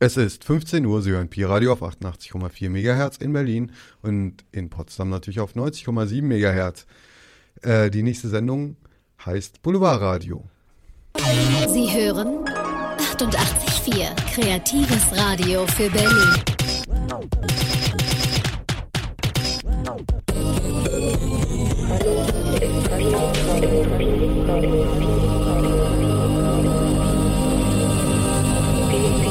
Es ist 15 Uhr, Sie hören Pi-Radio auf 88,4 MHz in Berlin und in Potsdam natürlich auf 90,7 MHz. Äh, die nächste Sendung heißt Boulevardradio. Sie hören 88,4 Kreatives Radio für Berlin.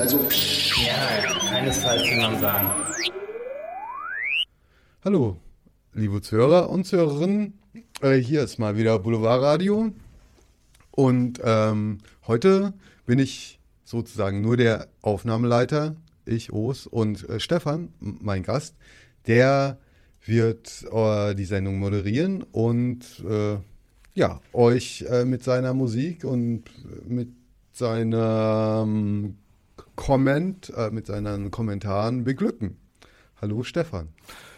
Also, ja, keinesfalls kann man sagen. Hallo, liebe Zuhörer und Zuhörerinnen. Äh, hier ist mal wieder Boulevardradio. Und ähm, heute bin ich sozusagen nur der Aufnahmeleiter, ich, Os und äh, Stefan, mein Gast. Der wird äh, die Sendung moderieren und äh, ja, euch äh, mit seiner Musik und mit seinem Comment, äh, mit seinen Kommentaren beglücken. Hallo Stefan.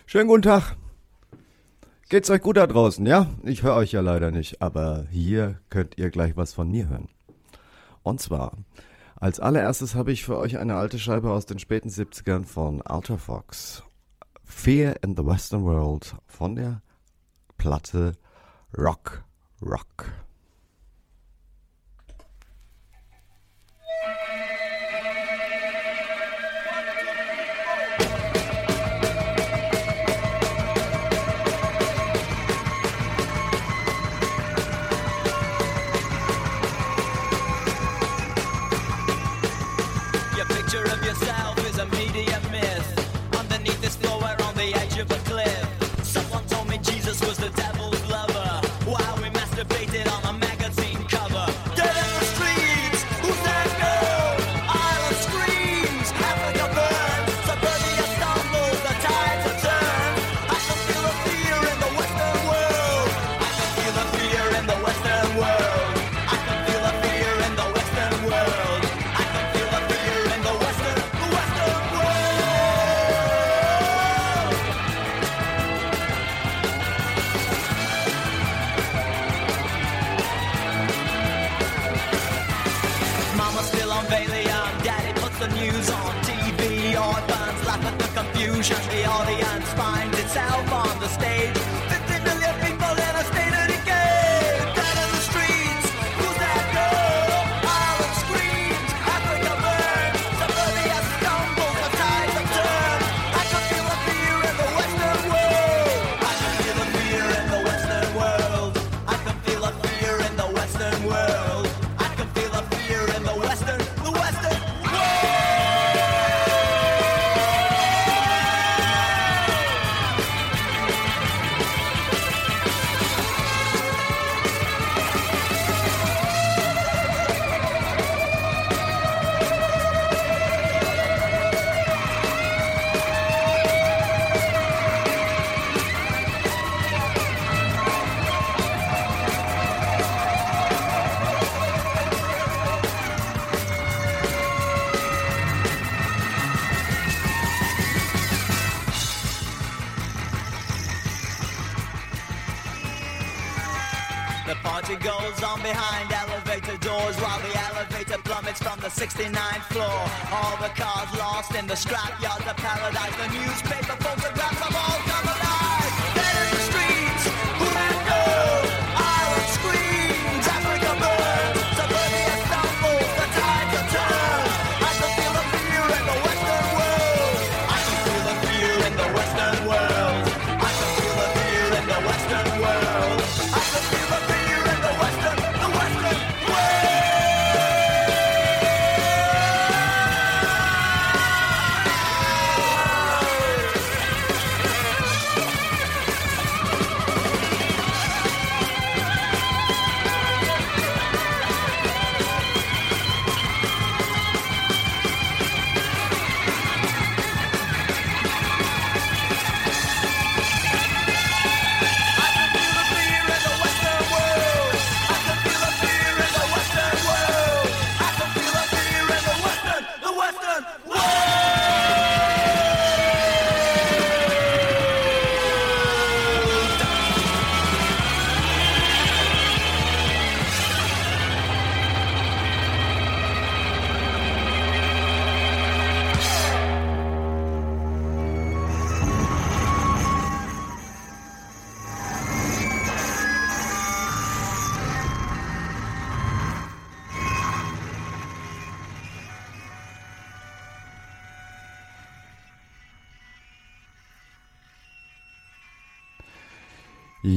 Schönen guten Tag. Geht's euch gut da draußen, ja? Ich höre euch ja leider nicht, aber hier könnt ihr gleich was von mir hören. Und zwar, als allererstes habe ich für euch eine alte Scheibe aus den späten 70ern von Ultra Fox. Fear in the Western World von der Platte Rock Rock. 69th floor. All the cars lost in the scrapyard of paradise. The newspaper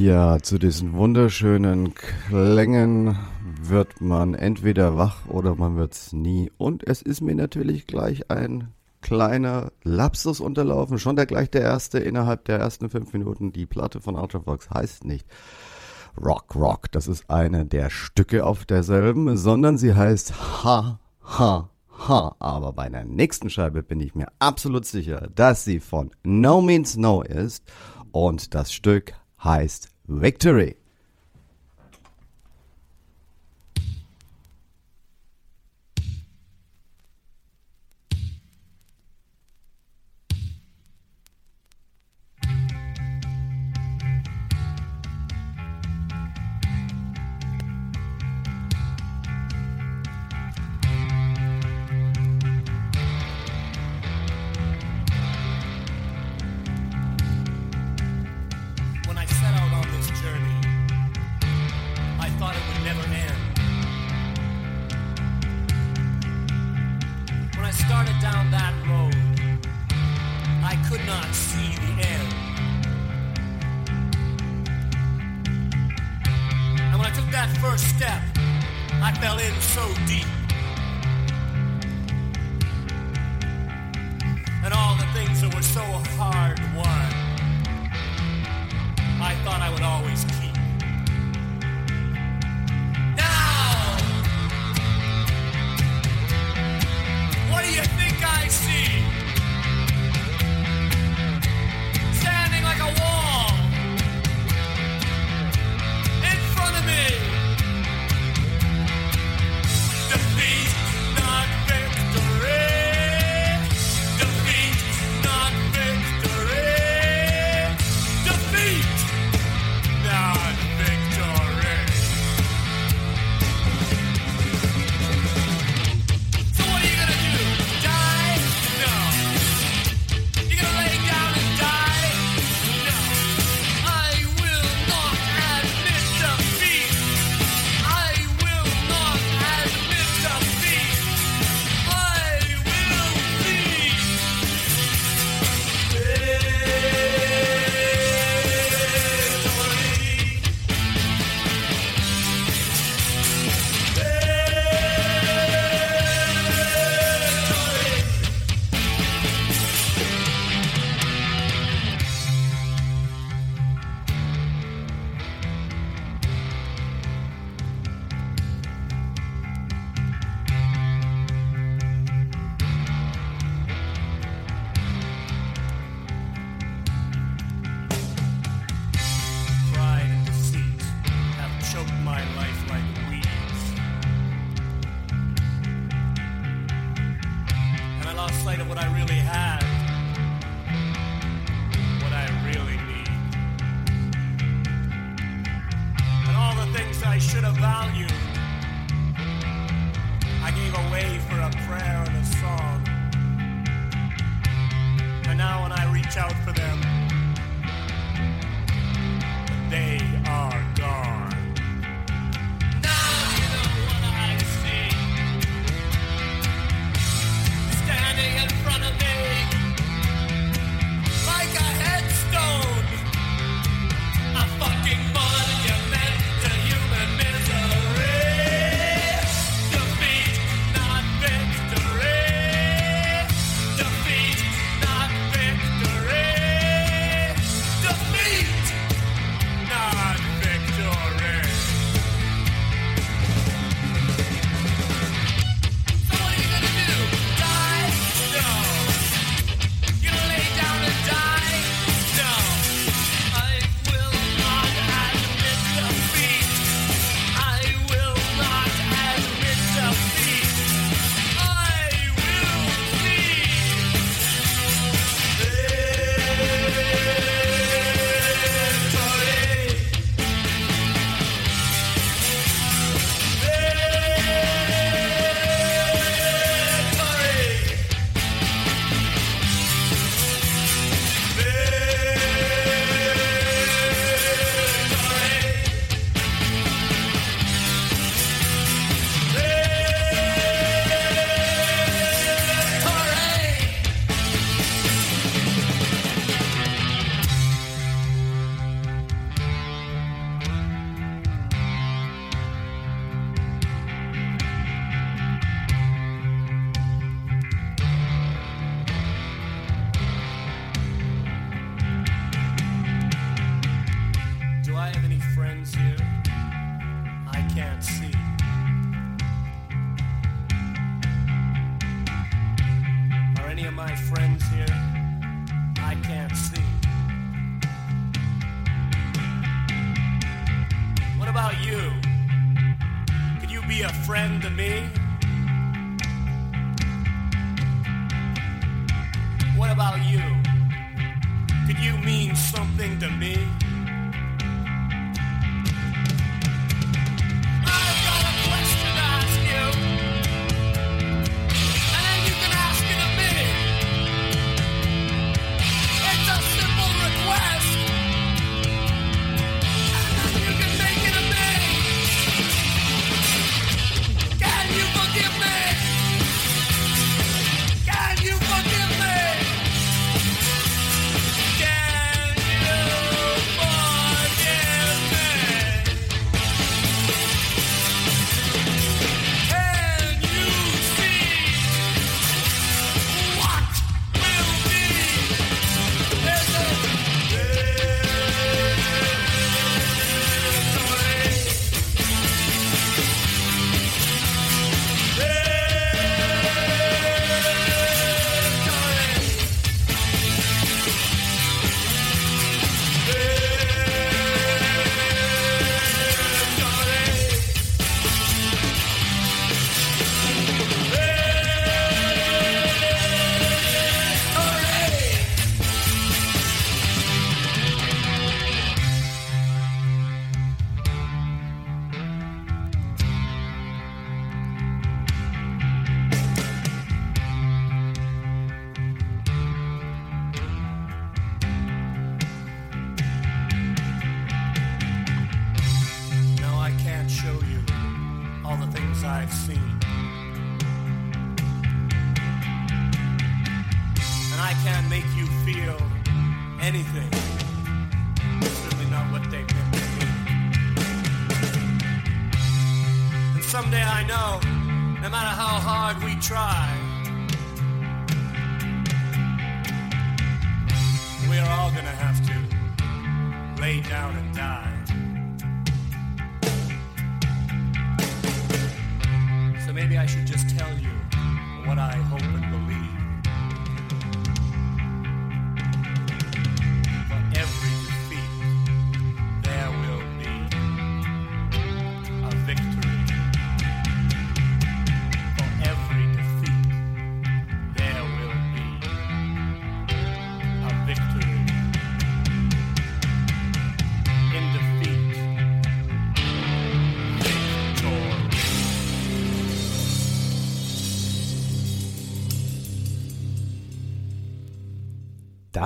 Ja, zu diesen wunderschönen Klängen wird man entweder wach oder man wird es nie. Und es ist mir natürlich gleich ein kleiner Lapsus unterlaufen. Schon der gleich der erste innerhalb der ersten fünf Minuten. Die Platte von Ultravox heißt nicht Rock Rock. Das ist eine der Stücke auf derselben, sondern sie heißt Ha Ha Ha, aber bei der nächsten Scheibe bin ich mir absolut sicher, dass sie von No Means No ist und das Stück heißt victory.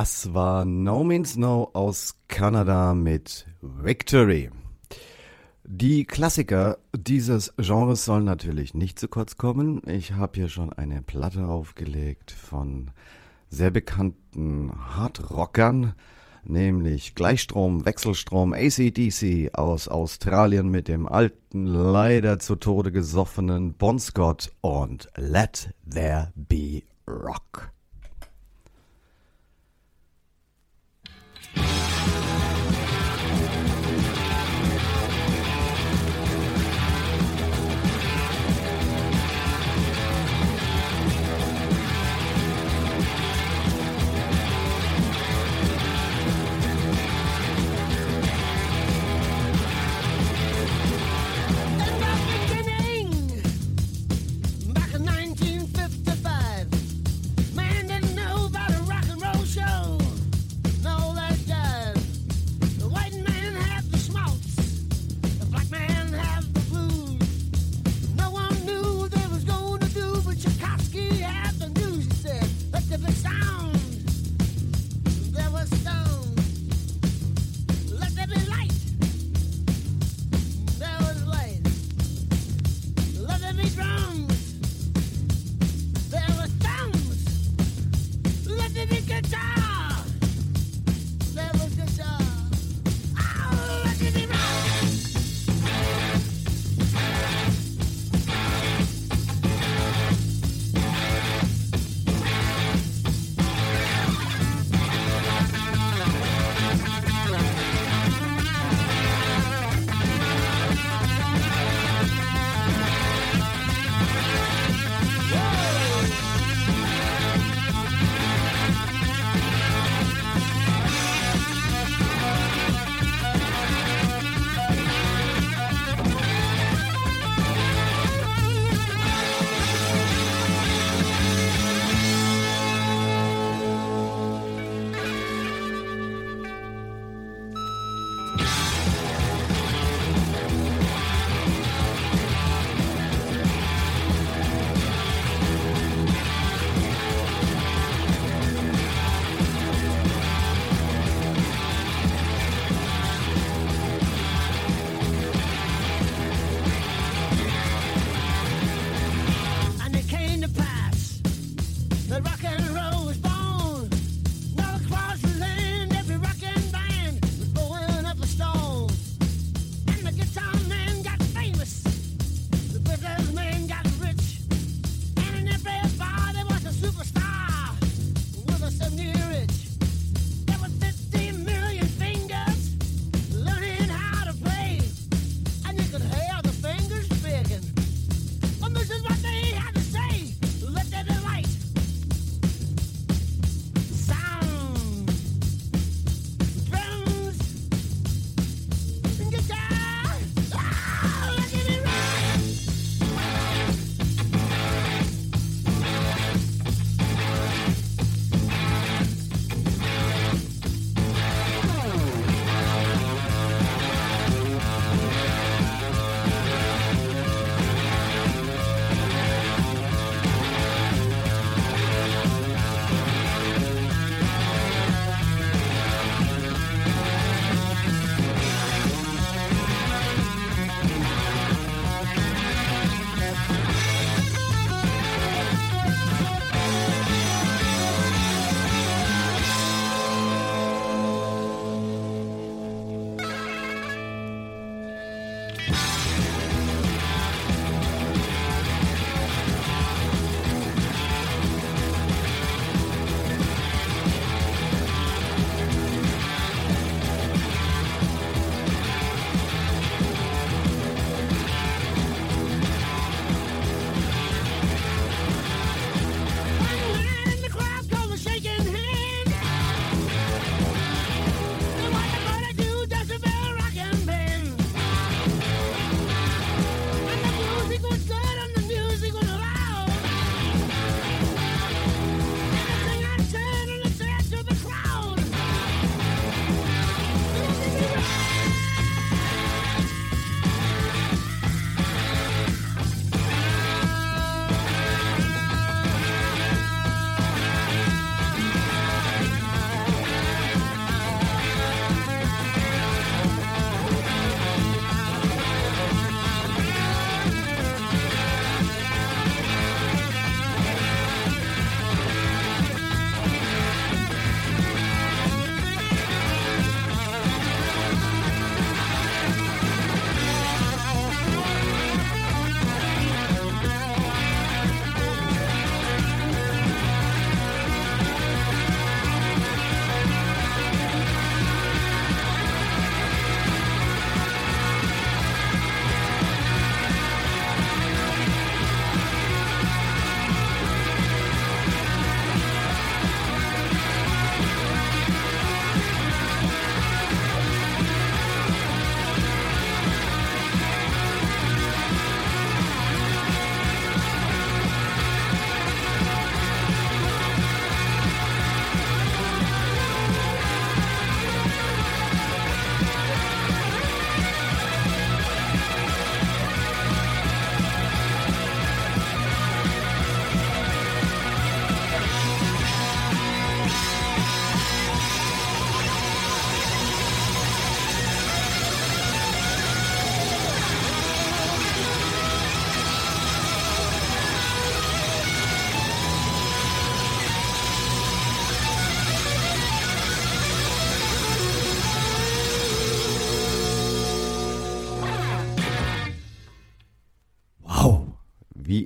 Das war No Means No aus Kanada mit Victory. Die Klassiker dieses Genres sollen natürlich nicht zu kurz kommen. Ich habe hier schon eine Platte aufgelegt von sehr bekannten Hardrockern, nämlich Gleichstrom, Wechselstrom, ACDC aus Australien mit dem alten, leider zu Tode gesoffenen Bon Scott und Let There Be Rock.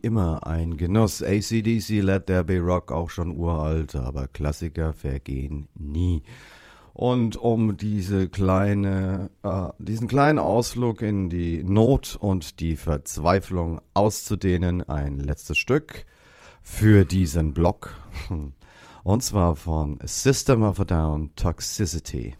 Immer ein Genuss. ACDC, Let There Be Rock, auch schon uralt, aber Klassiker vergehen nie. Und um diese kleine, äh, diesen kleinen Ausflug in die Not und die Verzweiflung auszudehnen, ein letztes Stück für diesen Block. Und zwar von System of a Down Toxicity.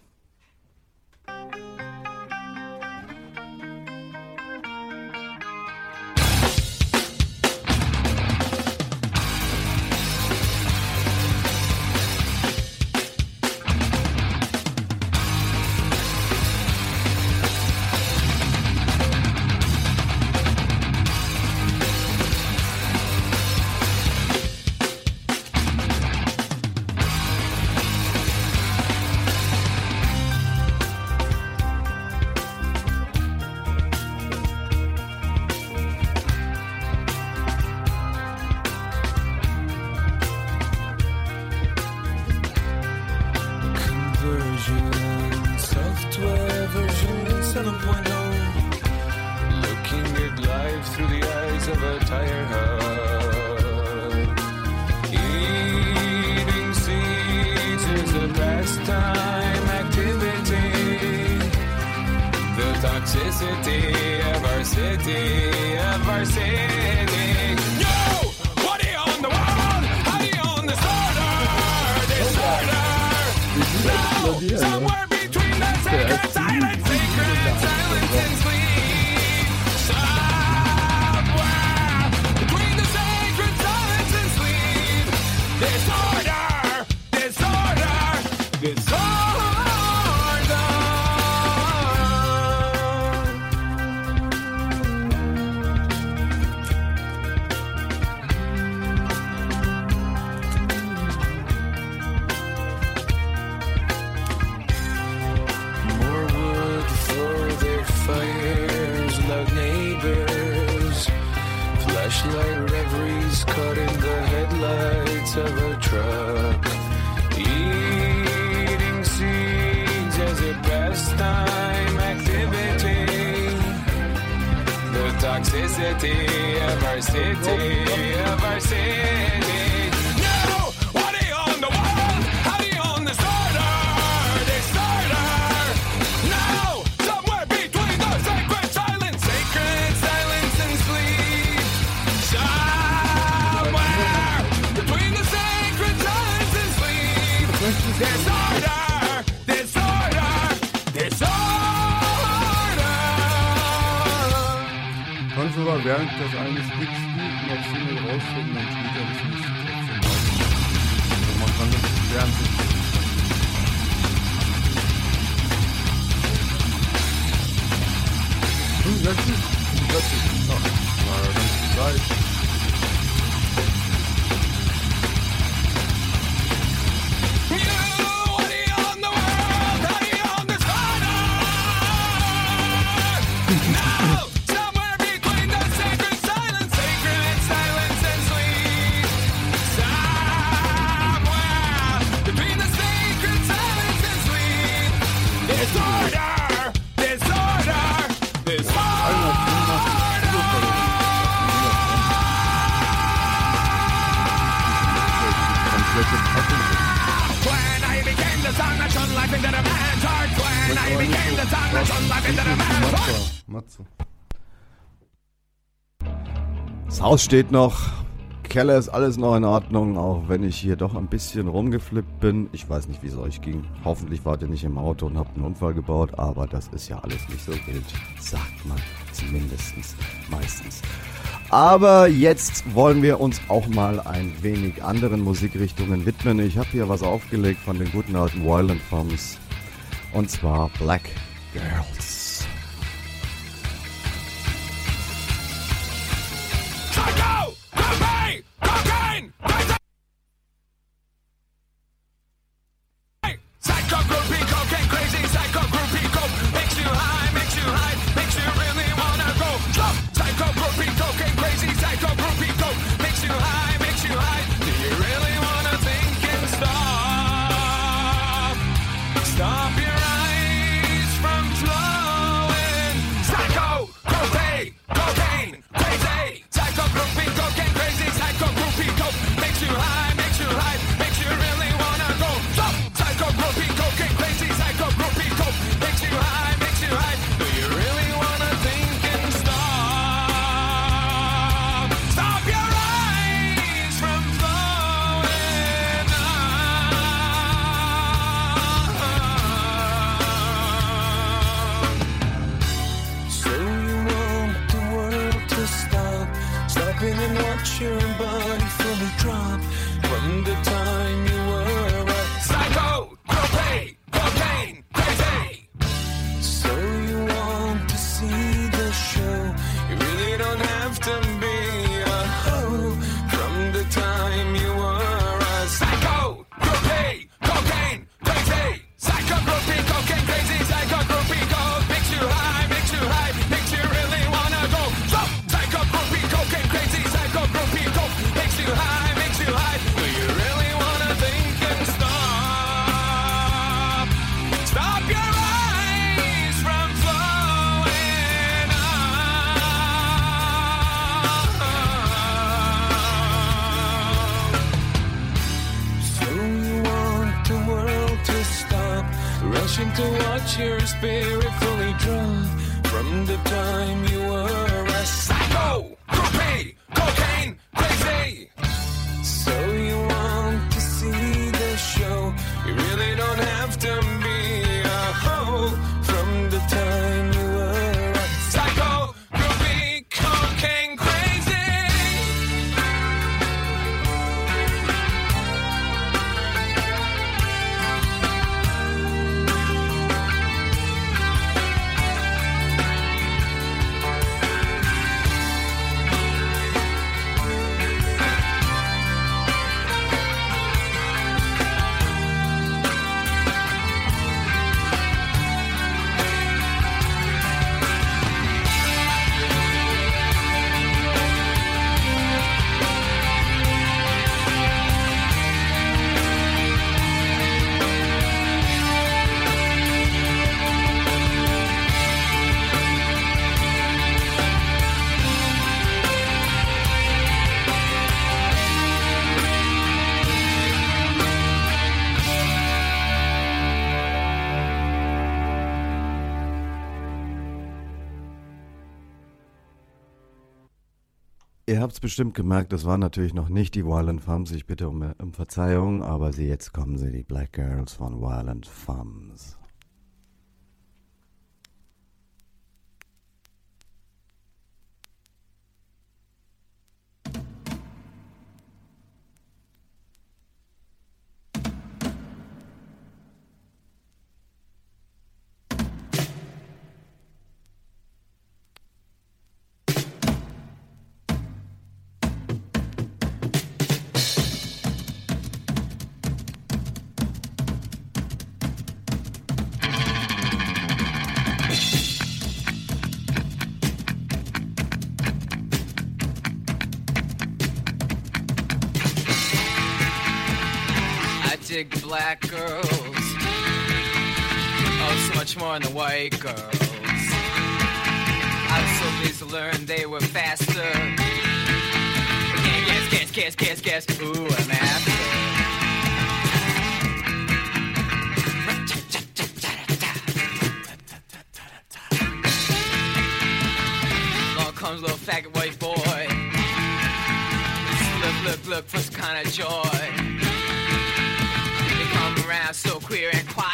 City, of our city. Yo! What are you on the world? How are you on the disorder? Disorder! No! Somewhere between the sacred silence, sacred silence and sleep. Haus steht noch. Keller ist alles noch in Ordnung, auch wenn ich hier doch ein bisschen rumgeflippt bin. Ich weiß nicht, wie es euch ging. Hoffentlich wart ihr nicht im Auto und habt einen Unfall gebaut, aber das ist ja alles nicht so wild. Sagt man zumindest meistens. Aber jetzt wollen wir uns auch mal ein wenig anderen Musikrichtungen widmen. Ich habe hier was aufgelegt von den guten alten Violent Femmes. Und zwar Black Girls. bestimmt gemerkt, das waren natürlich noch nicht die Violent Farms. Ich bitte um, äh, um Verzeihung, aber sie, jetzt kommen sie, die Black Girls von Violent Femmes. comes little faggot white boy. Look, look, look for some kind of joy. They come around so queer and quiet.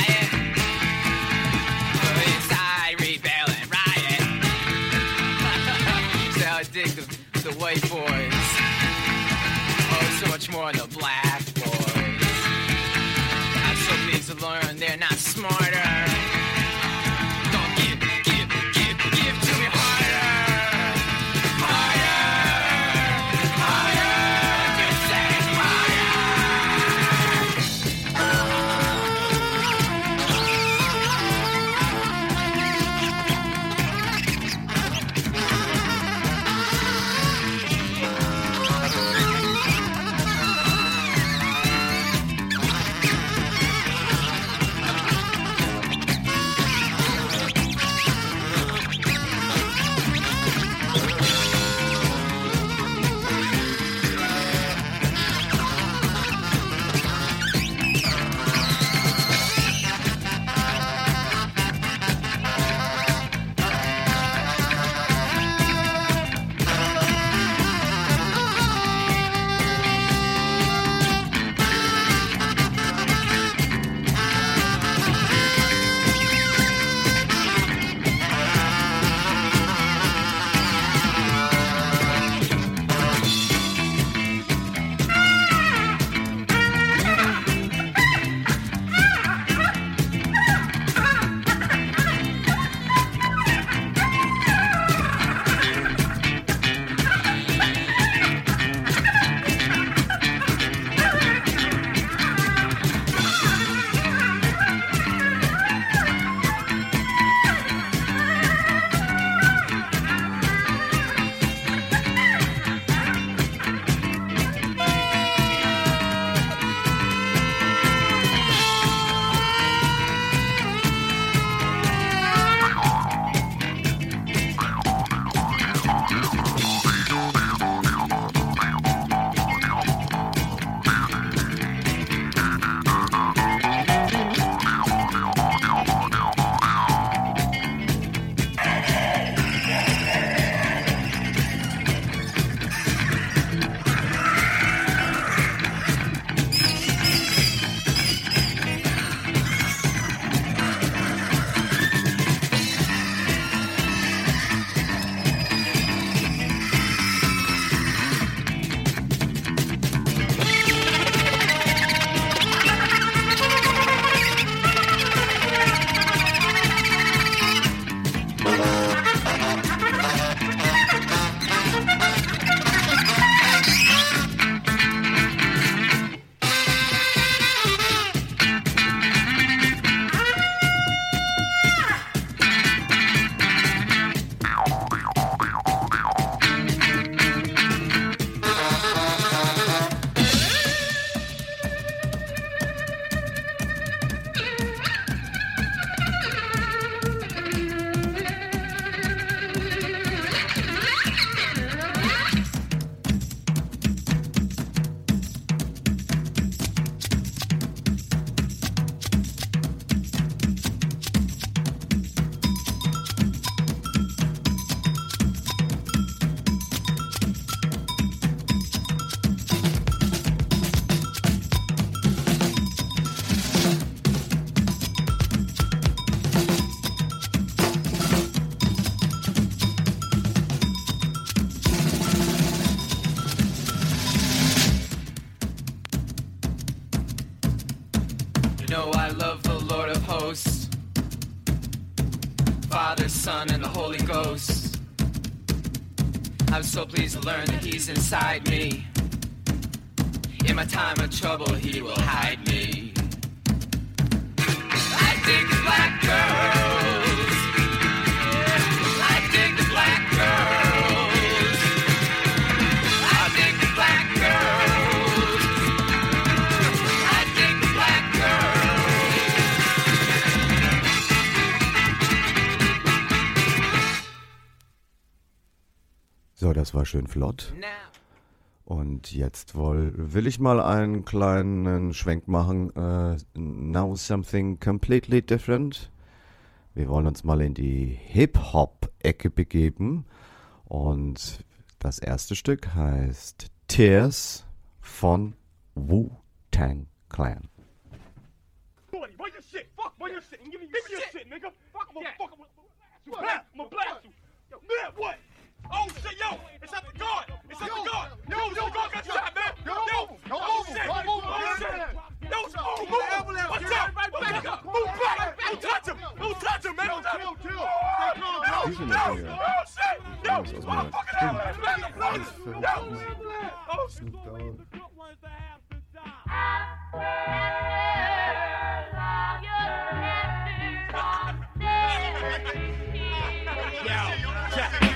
So pleased to learn that He's inside me. In my time of trouble, He will hide me. Das war schön flott. Now. Und jetzt woll, will ich mal einen kleinen Schwenk machen. Äh, now something completely different. Wir wollen uns mal in die Hip-Hop-Ecke begeben. Und das erste Stück heißt Tears von Wu-Tang Clan. Fuck, It's up to God. It's up to God. Yo, yo, yo, God got shot, man. Yo, yo, yo, oh shit, oh shit. Yo, move, move. What's up? Back up. Move back. Don't touch him. Don't touch him, man. Don't touch him. Chill, chill. Yo, yo, yo, oh shit. Yo, motherfucking ambulance, man. The police. Yo. Oh shit. The good ones that have to die. Yeah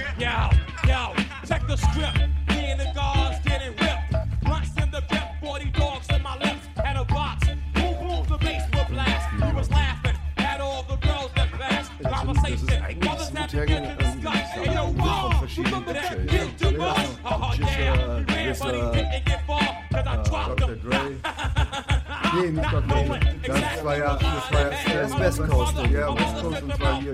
check the script. Me and the guards getting ripped. Blunts in the grip, 40 dogs in my lips. Had a box, boom, boom, the bass will blast. He was laughing at all the girls that passed. Conversation, mothers that Wu-Tang, begin to ähm, discuss. Hey, yo, verschiedenen remember that DJs. kid to us? Oh, yeah, he ran, but he didn't get far, cause I dropped Dr. him. Nee, nicht Dr. Dre. Das war ja, das war ja West Coast. Ja, West Coast und zwar hier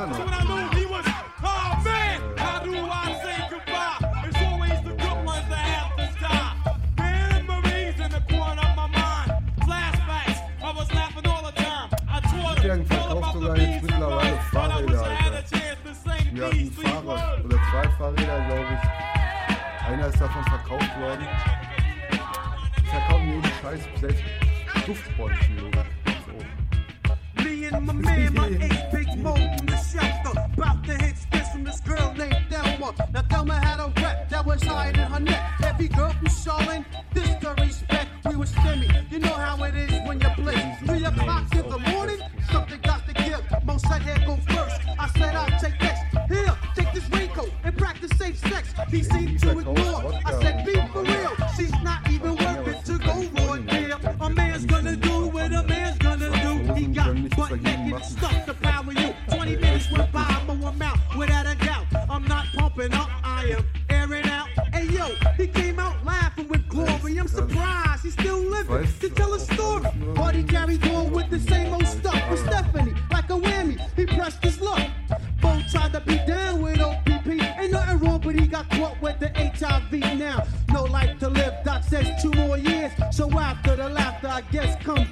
Wu-Tang him all verkauft sogar jetzt mittlerweile Fahrräder, Alter. ein sweet Fahrrad oder zwei Fahrräder, glaube ich. Einer ist davon verkauft worden. Verkaufen jeden Scheiß, Duftbäumchen, Junge. And my man, my eight big mo from the shelter. About to hit spits from this girl named Thelma. Now Thelma had a rep that was higher than her neck. Every girl from Charlotte, this to respect. We was stimmy. You know how it is when you're blitzed. Three o'clock in the morning, something got to give. Mo said, here go first. I said, I'll take next. Here, take this raincoat and practice safe sex. He seemed to ignore. I said, be for real. guest come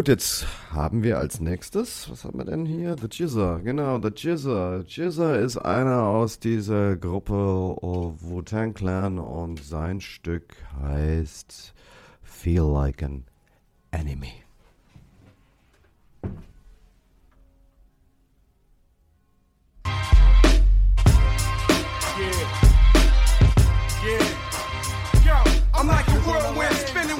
Gut, jetzt haben wir als nächstes, was haben wir denn hier? The Jizzer, genau, The Jizzer. Jizzer ist einer aus dieser Gruppe Wu-Tang Clan und sein Stück heißt Feel Like an Enemy. Yeah. Yo, I'm like a whirlwind spinning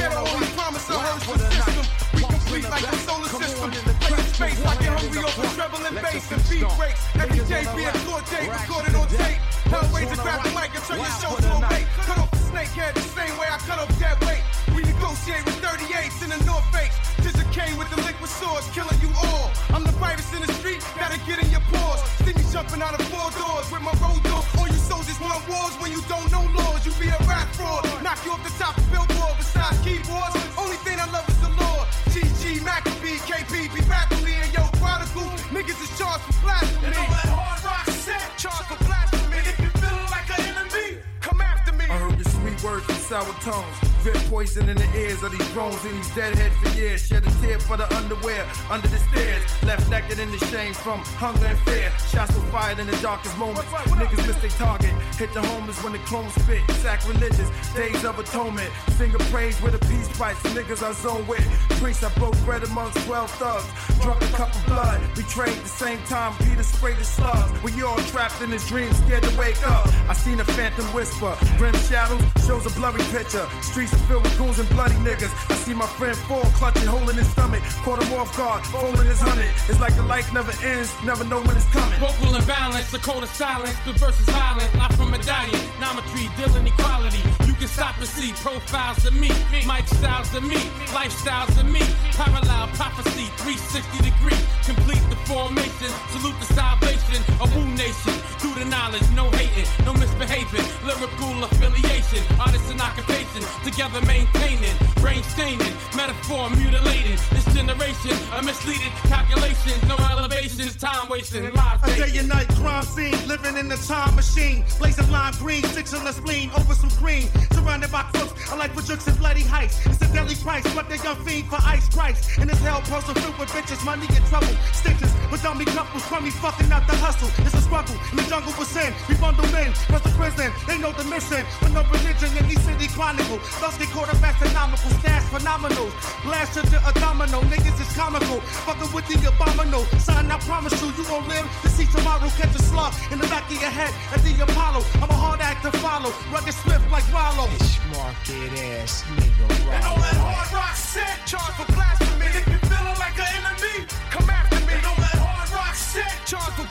ghetto, we promise a hearse the system. We complete like the solar system. Play space like you're hungry off of treble and bass and beat breaks. Every day being court day, recorded on tape. Hellraiser grab the mic and turn your show to a bait. Cut off the snakehead the same way I cut off dead weight. We negotiate with 38s in the North Face. Just came with the liquid swords, killing you all. I'm the virus in the street, gotta get in your paws. See me jumping out of four doors with my road dog. All you soldiers want wars when you don't know laws. You be a rap fraud, knock you off the top of billboard. Besides keyboards, only thing I love is the Lord. GG, Maccabee, KP, be me and yo, prodigal. Niggas is charged for blasphemy. And all that hard rock set, charged for blasphemy. If you feeling like an enemy, come after me. I heard your sweet words from sour tongues. Drip poison in the ears of these drones and these deadheads for years. Shed a tear for the underwear under the stairs. Left naked in the shame from hunger and fear. Shots were fired in the darkest moments. Niggas missed their target. Hit the homeless when the clones spit. Sacrilegious days of atonement. Sing a praise with a peace. Some niggas I zone with. Priests I broke bread amongst 12 thugs. Drunk a cup of blood. Betrayed the same time Peter sprayed the slugs. We all trapped in his dream, scared to wake up. I seen a phantom whisper. Grim shadows shows a blurry picture. Streets are filled with goons and bloody niggas. I see my friend fall, clutching, holding his stomach. Caught him off guard, holding his hundred. It's like the life never ends, never know when it's coming. Vocal imbalance, the code of silence, the verse is violent. Life from medallion, nometry, dealing equality. You can stop and see profiles of me, Mike styles of me, lifestyles of me. Parallel prophecy, 360 degree, complete the formation. Salute the salvation, a woo nation. Through the knowledge, no hating, no misbehaving. Lyrical affiliation, artists and occupation, together maintaining, brain staining, metaphor mutilating. This generation, a misleading calculation, no elevations, time wasting, lives A day and night crime scene, living in the time machine. Blazing lime green, six in the spleen, over some green. Surrounded by crooks, I like for jokes and bloody heights. It's a deadly price, but they young fiend for ice price. In this hell, person filled with bitches, money and trouble. Stitches with dummy couples, crummy fucking out the hustle. It's a struggle in the jungle with sin. We bundle men, rest the prison. They know the mission. With no religion in these city chronicle. Thus they quarterbacks economical, stash phenomenal. Blast into a domino, niggas is comical. Fucking with the abominable. Son, I promise you, you won't live to see tomorrow. Catch a slug in the back of your head at the Apollo. I'm a hard act to follow. Rugged swift like Rollo. Market ass nigga. And all that hard rock set, charged for blasphemy. If you feeling like an enemy, come after me. And all that hard rock set, charged for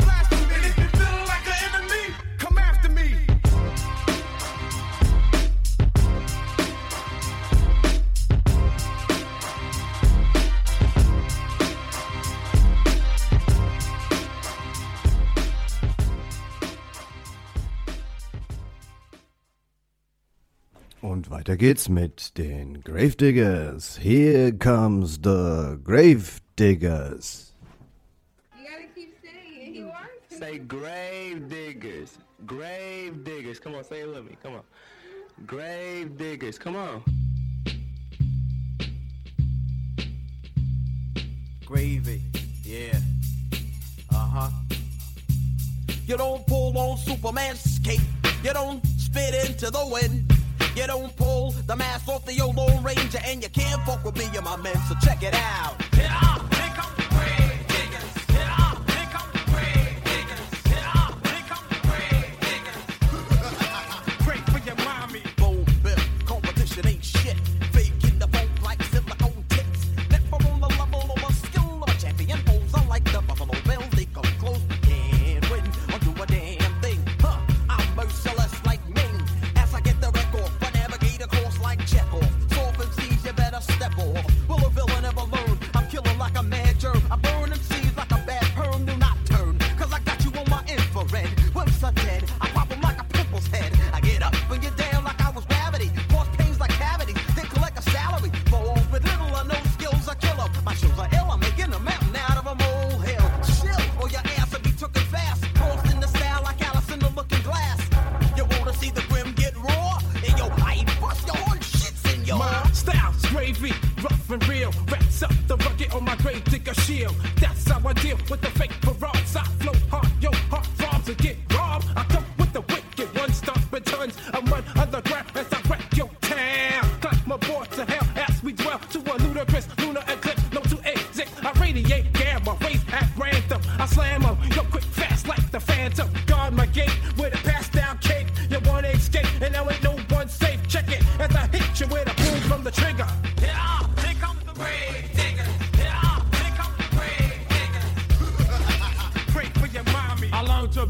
Und weiter geht's mit den Gravediggers. Here comes the Gravediggers. Say grave diggers. Grave diggers. Come on, say it with me. Come on. Grave diggers. Come on. Gravy, yeah. Uh huh. You don't pull on Superman's cape. You don't spit into the wind. You don't pull the mask off the old Lone Ranger, and you can't fuck with me and my men. So check it out. Yeah,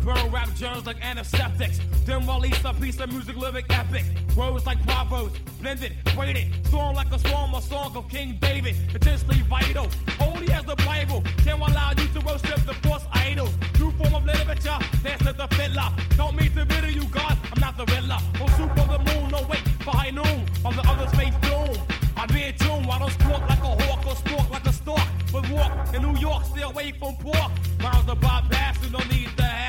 burn rap germs like antiseptics. Then release a piece of music lyric epic. Words like bravos, blended, weighted. Storm like a storm, a song of King David. Intensely vital, holy as the Bible. Can allow you to worship the false idols. New form of literature, dance to the fiddler. Don't mean to riddle you, God, I'm not the riddler. No soup of the moon, no wait for high noon. While the others face doom. I be in tune, I don't squawk like a hawk or stalk like a stork. But walk in New York, stay away from pork. Miles the bypass, you don't need to hassle.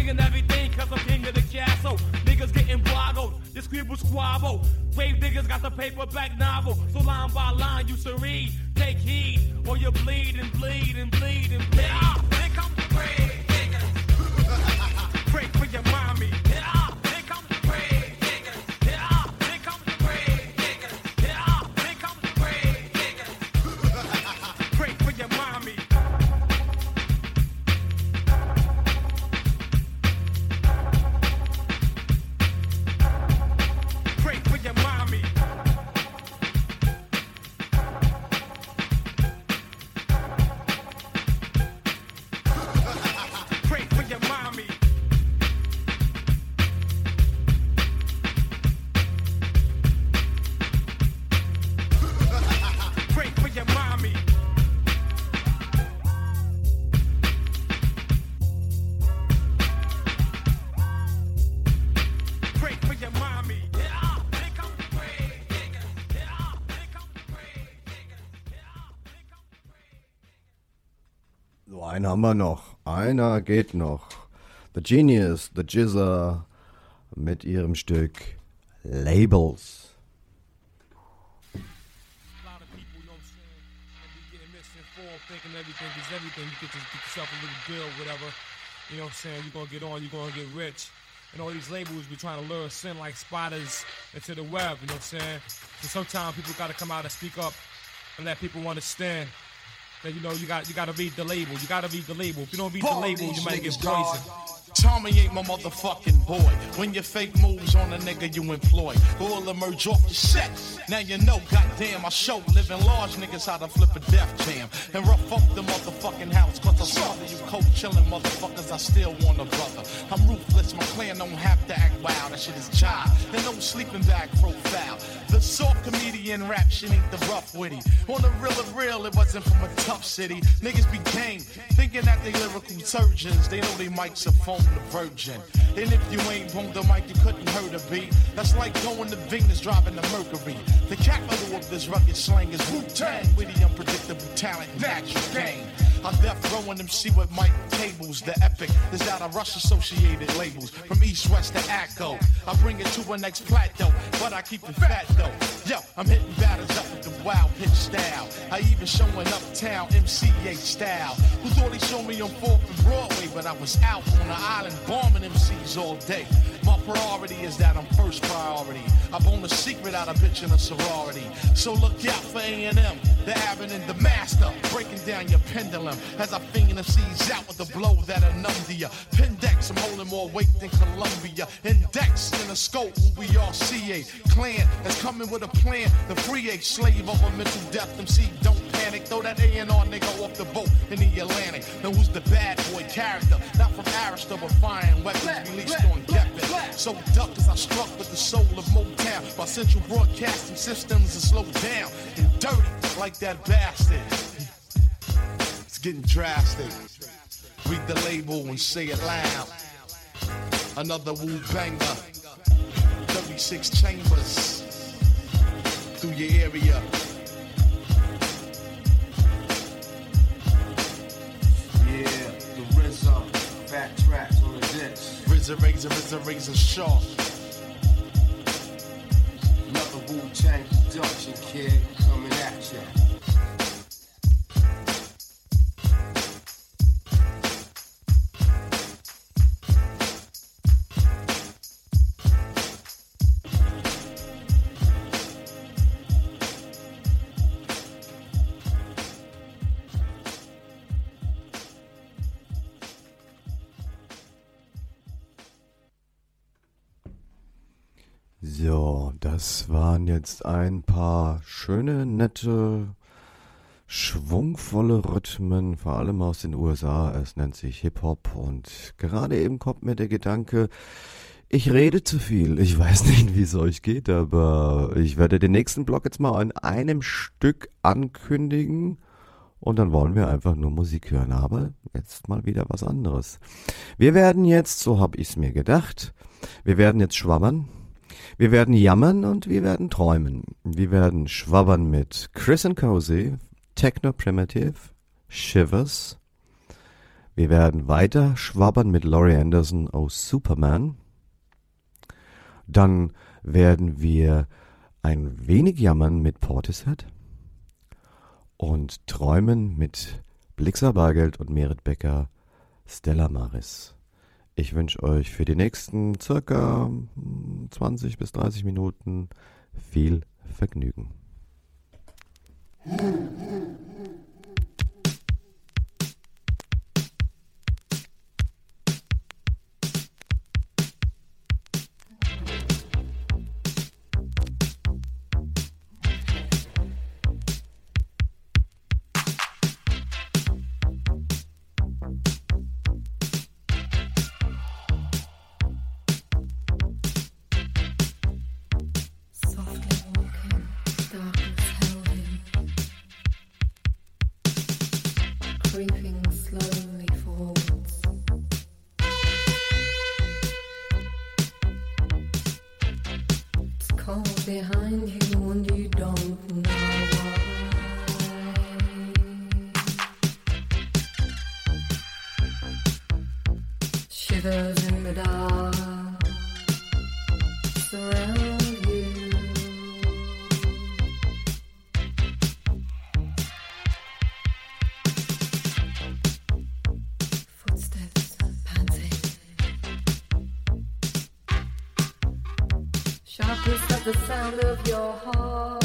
Swinging everything cause I'm king of the castle. Niggas getting boggled, your scribble squabble. Grave niggas got the paperback novel. So line by line, you should read. Take heed, or you bleed and bleed and bleed and bleed. Yeah, here comes the grave digger. Pray for your haben wir noch. Einer geht noch. The Genius, The Jizzer mit ihrem Stück Labels. everything is everything. You get, to, get yourself a little bill, whatever. You know what I'm saying? You're gonna get on, you're gonna get rich. And all these labels be trying to lure like spiders into the web, you know what I'm saying? So sometimes people gotta come out and speak up and let people understand you know you got you gotta read the label. You gotta read the label. If you don't read the label, you might get poisoned. Tommy ain't my motherfucking boy. When your fake moves on a nigga you employ, who'll emerge off the set. Now you know, goddamn, I show living large niggas how to flip a death jam and rough up the motherfucking house. Cause I saw you cold chillin' motherfuckers, I still want a brother. I'm ruthless, my clan don't have to act wild. That shit is jive. And no sleeping bag profile. The soft comedian rap shit ain't the rough witty. On the real of real, it wasn't from a tough city. Niggas be game, thinking that they lyrical surgeons. They know they mics are phone the virgin. And if you ain't on the mic, you couldn't hurt a beat. That's like going to Venus driving the Mercury. The capital of this rugged slang is Wu-Tang. with the unpredictable talent, natural game. I'm death rowing them see what Mike tables. The epic is out of Rush associated labels. From east, west to Acco. I bring it to a next plateau, but I keep it fat though. Yo, I'm hitting batters up with the wild pitch style. I even showing uptown MCA style. Who thought he saw me on 4th and Broadway, but I was out on the island bombing MCs all day. My priority is that I'm first priority. I bone a secret out of bitch in a sorority. So look out for A&M, the Abbott and the Master, breaking down your pendulum as I finger MCs out with a blow that'll numb to ya. Pendex, I'm holding more weight than Columbia. Index in a scope, who we are CA. Clan that's coming with a plan to free a slave of a mental death. MC, don't panic, throw that A&R nigga off the boat in the Atlantic. Now who's the bad boy character? Not from Arista, but firing weapons released on Deppin. So duck as I struck with the soul of Motown. My central broadcasting systems are slowed down and dirty like that bastard. It's getting drastic. Read the label and say it loud. Another Wu banger. 36 chambers through your area. Yeah, the RZA, fat tracks on the disc. RZA, razor, RZA, razor sharp. Another Wu Tang production kid coming at ya. Waren jetzt ein paar schöne, nette, schwungvolle Rhythmen, vor allem aus den USA. Es nennt sich Hip-Hop und gerade eben kommt mir der Gedanke, ich rede zu viel. Ich weiß nicht, wie es euch geht, aber ich werde den nächsten Block jetzt mal in einem Stück ankündigen und dann wollen wir einfach nur Musik hören. Aber jetzt mal wieder was anderes. Wir werden jetzt, so habe ich es mir gedacht, wir werden jetzt schwabbern. Wir werden jammern und wir werden träumen. Wir werden schwabbern mit Chris and Cozy, Techno Primitive, Shivers. Wir werden weiter schwabbern mit Laurie Anderson aus Superman. Dann werden wir ein wenig jammern mit Portishead und träumen mit Blixer Bargeld und Merit Becker Stella Maris. Ich wünsche euch für die nächsten circa 20 bis 30 Minuten viel Vergnügen. Heart.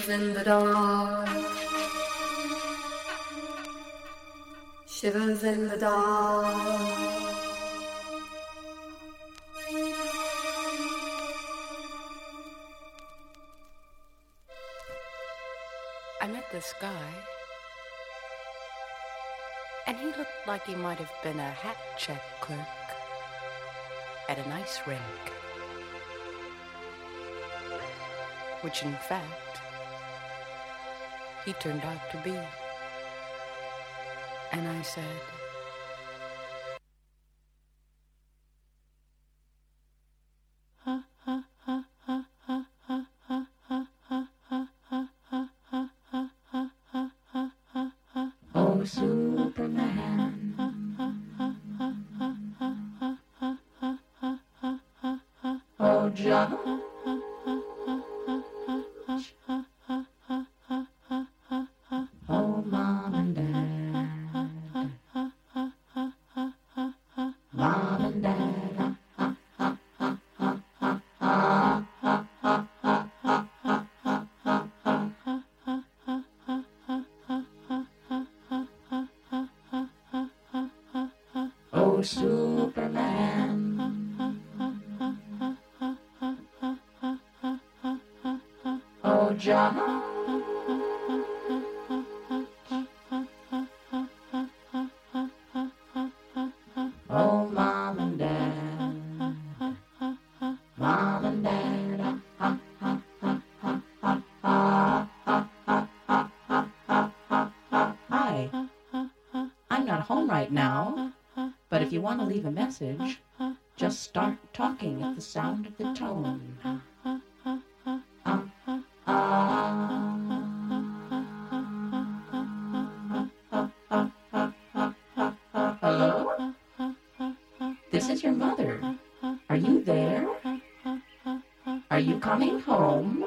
Shivers in the dark. Shivers in the dark. I met this guy, and he looked like he might have been a hat check clerk at an ice rink. Which, in fact, he turned out to be. And I said, sound of the tone. Hello? This is your mother. Are you there? Are you coming home?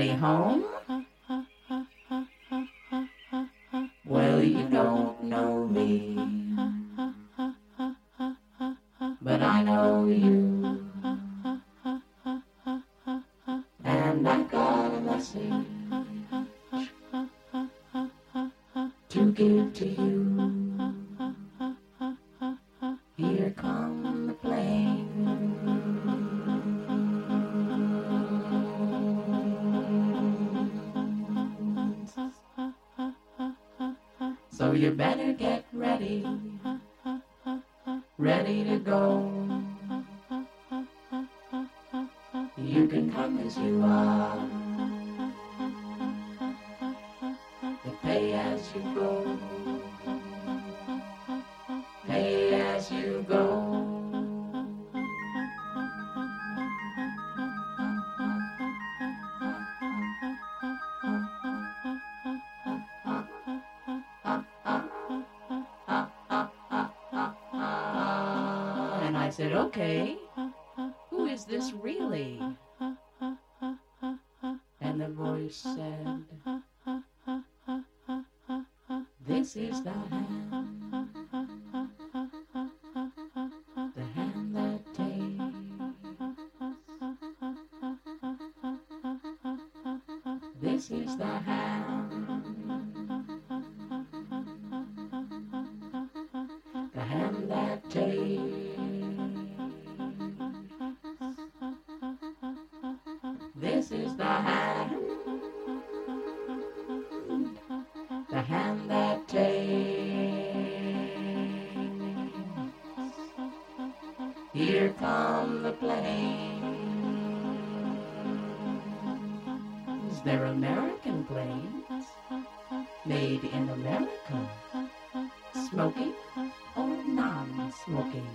everybody home. Come the planes. They're American planes, made in America. Smoking or non-smoking?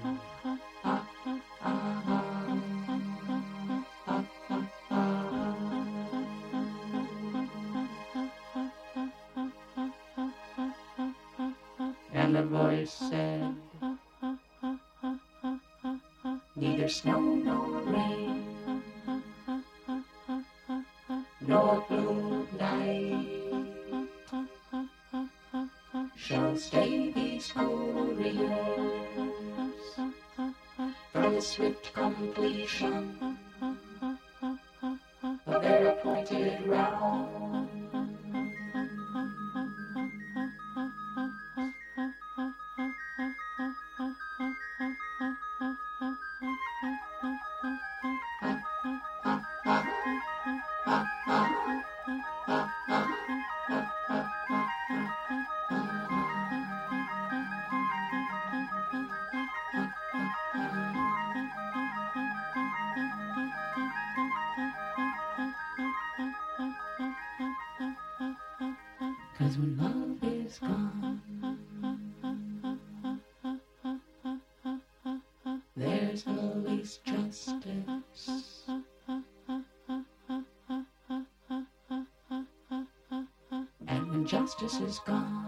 Justice is gone.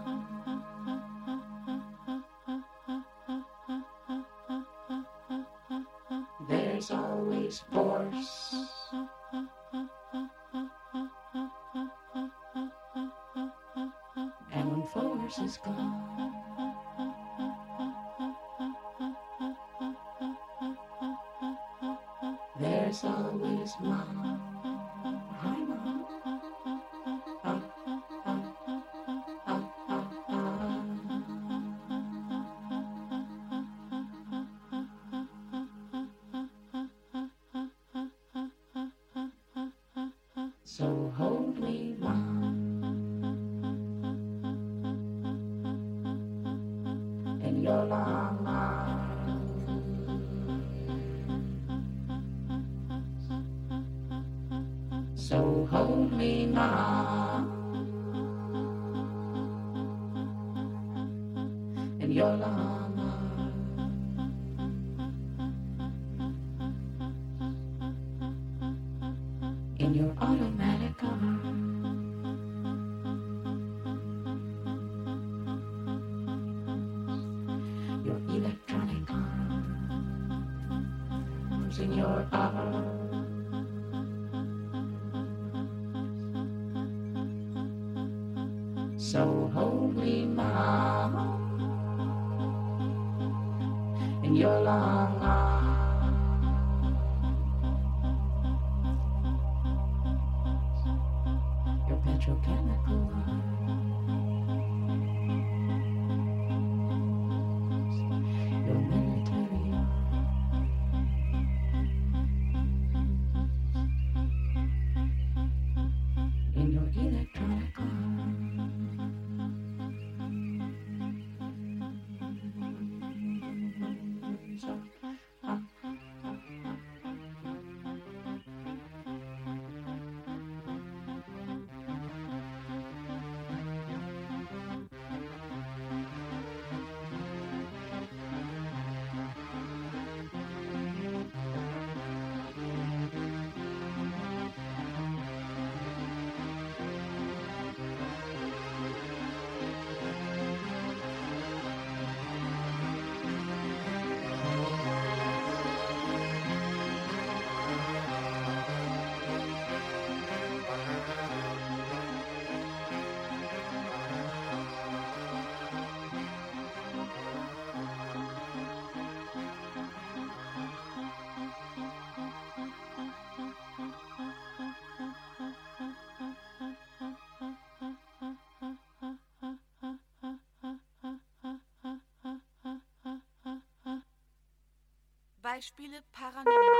Beispiele paranormale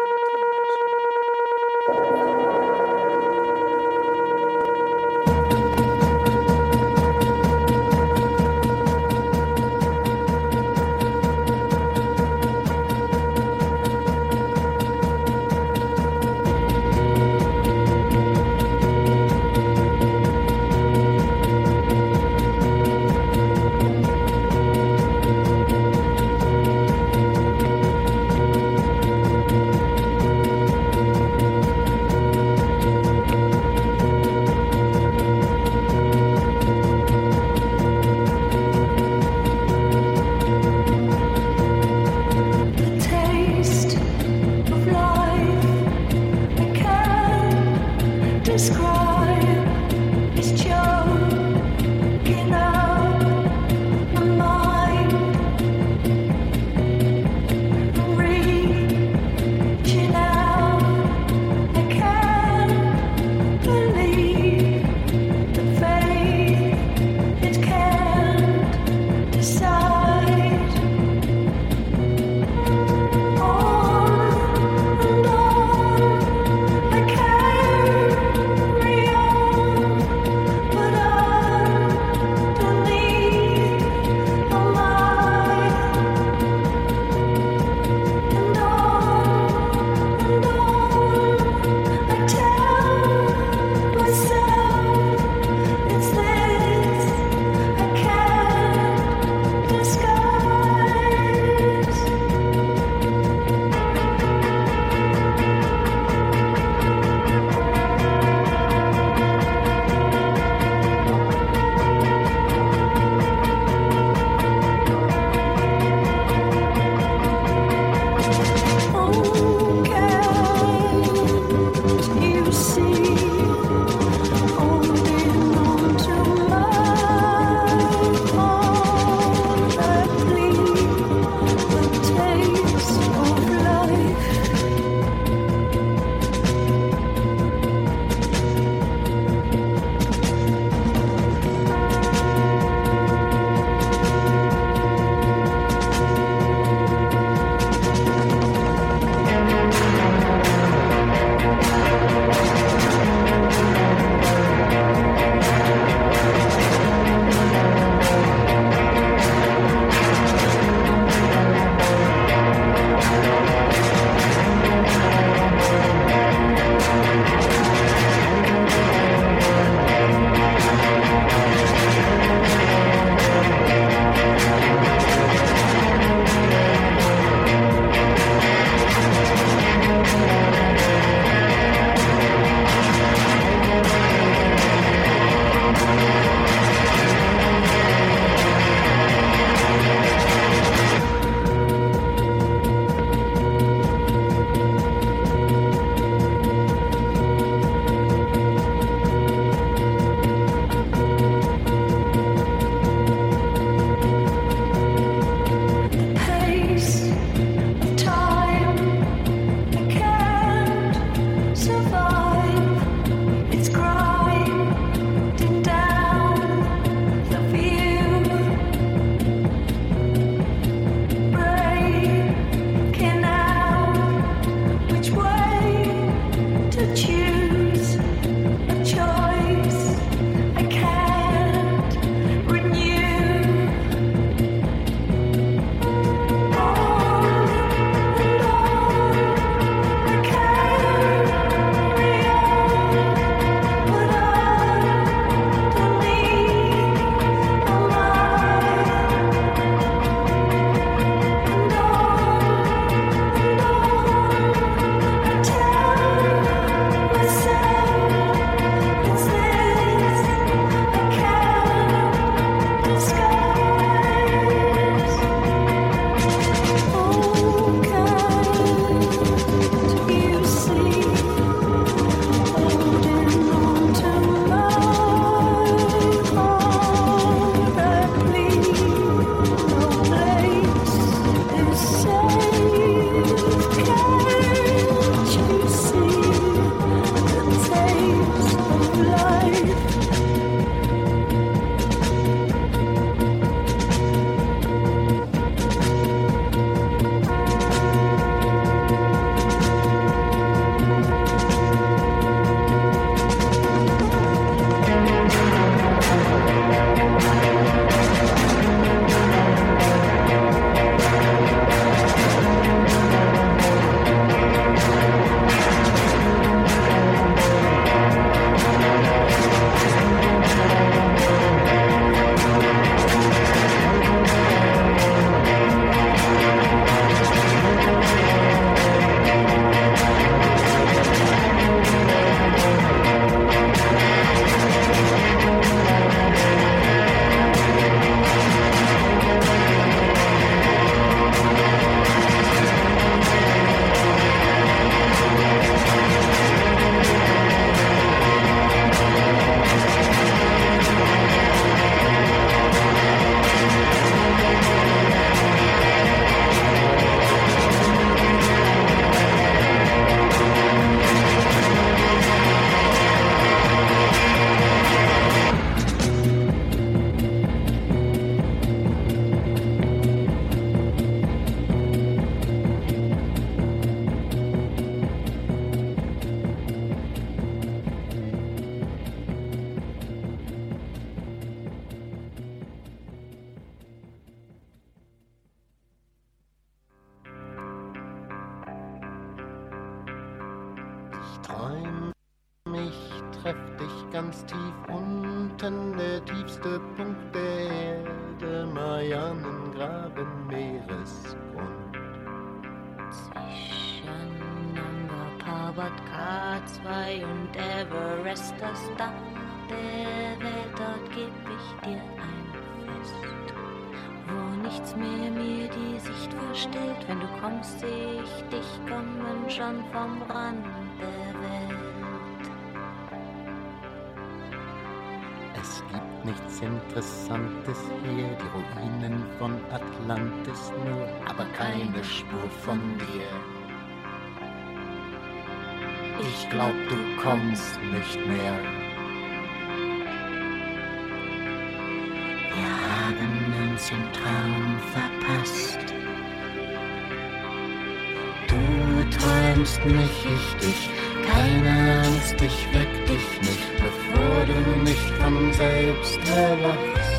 träum, ich treff dich ganz tief unten, der tiefste Punkt der Erde, Marianengraben, Meeresgrund. Zwischen Nanga Parbat K2 und Everest, das Dach der Welt, dort geb ich dir ein Fest. Wo nichts mehr mir die Sicht verstellt, wenn du kommst, seh ich dich kommen schon vom Rand nichts Interessantes hier, die Ruinen von Atlantis nur, aber keine Spur von dir. Ich glaub, du kommst nicht mehr. Wir haben uns im Traum verpasst. Du träumst mich, ich dich. Keine Angst, ich weck dich nicht, bevor du nicht von selbst erwachst.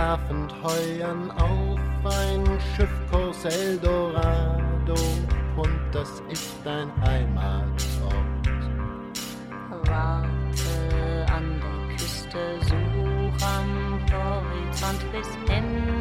Schlafend heuern auf ein Schiffkurs Eldorado und das ist dein Heimatort. Warte an der Küste, such am Horizont, bis endlich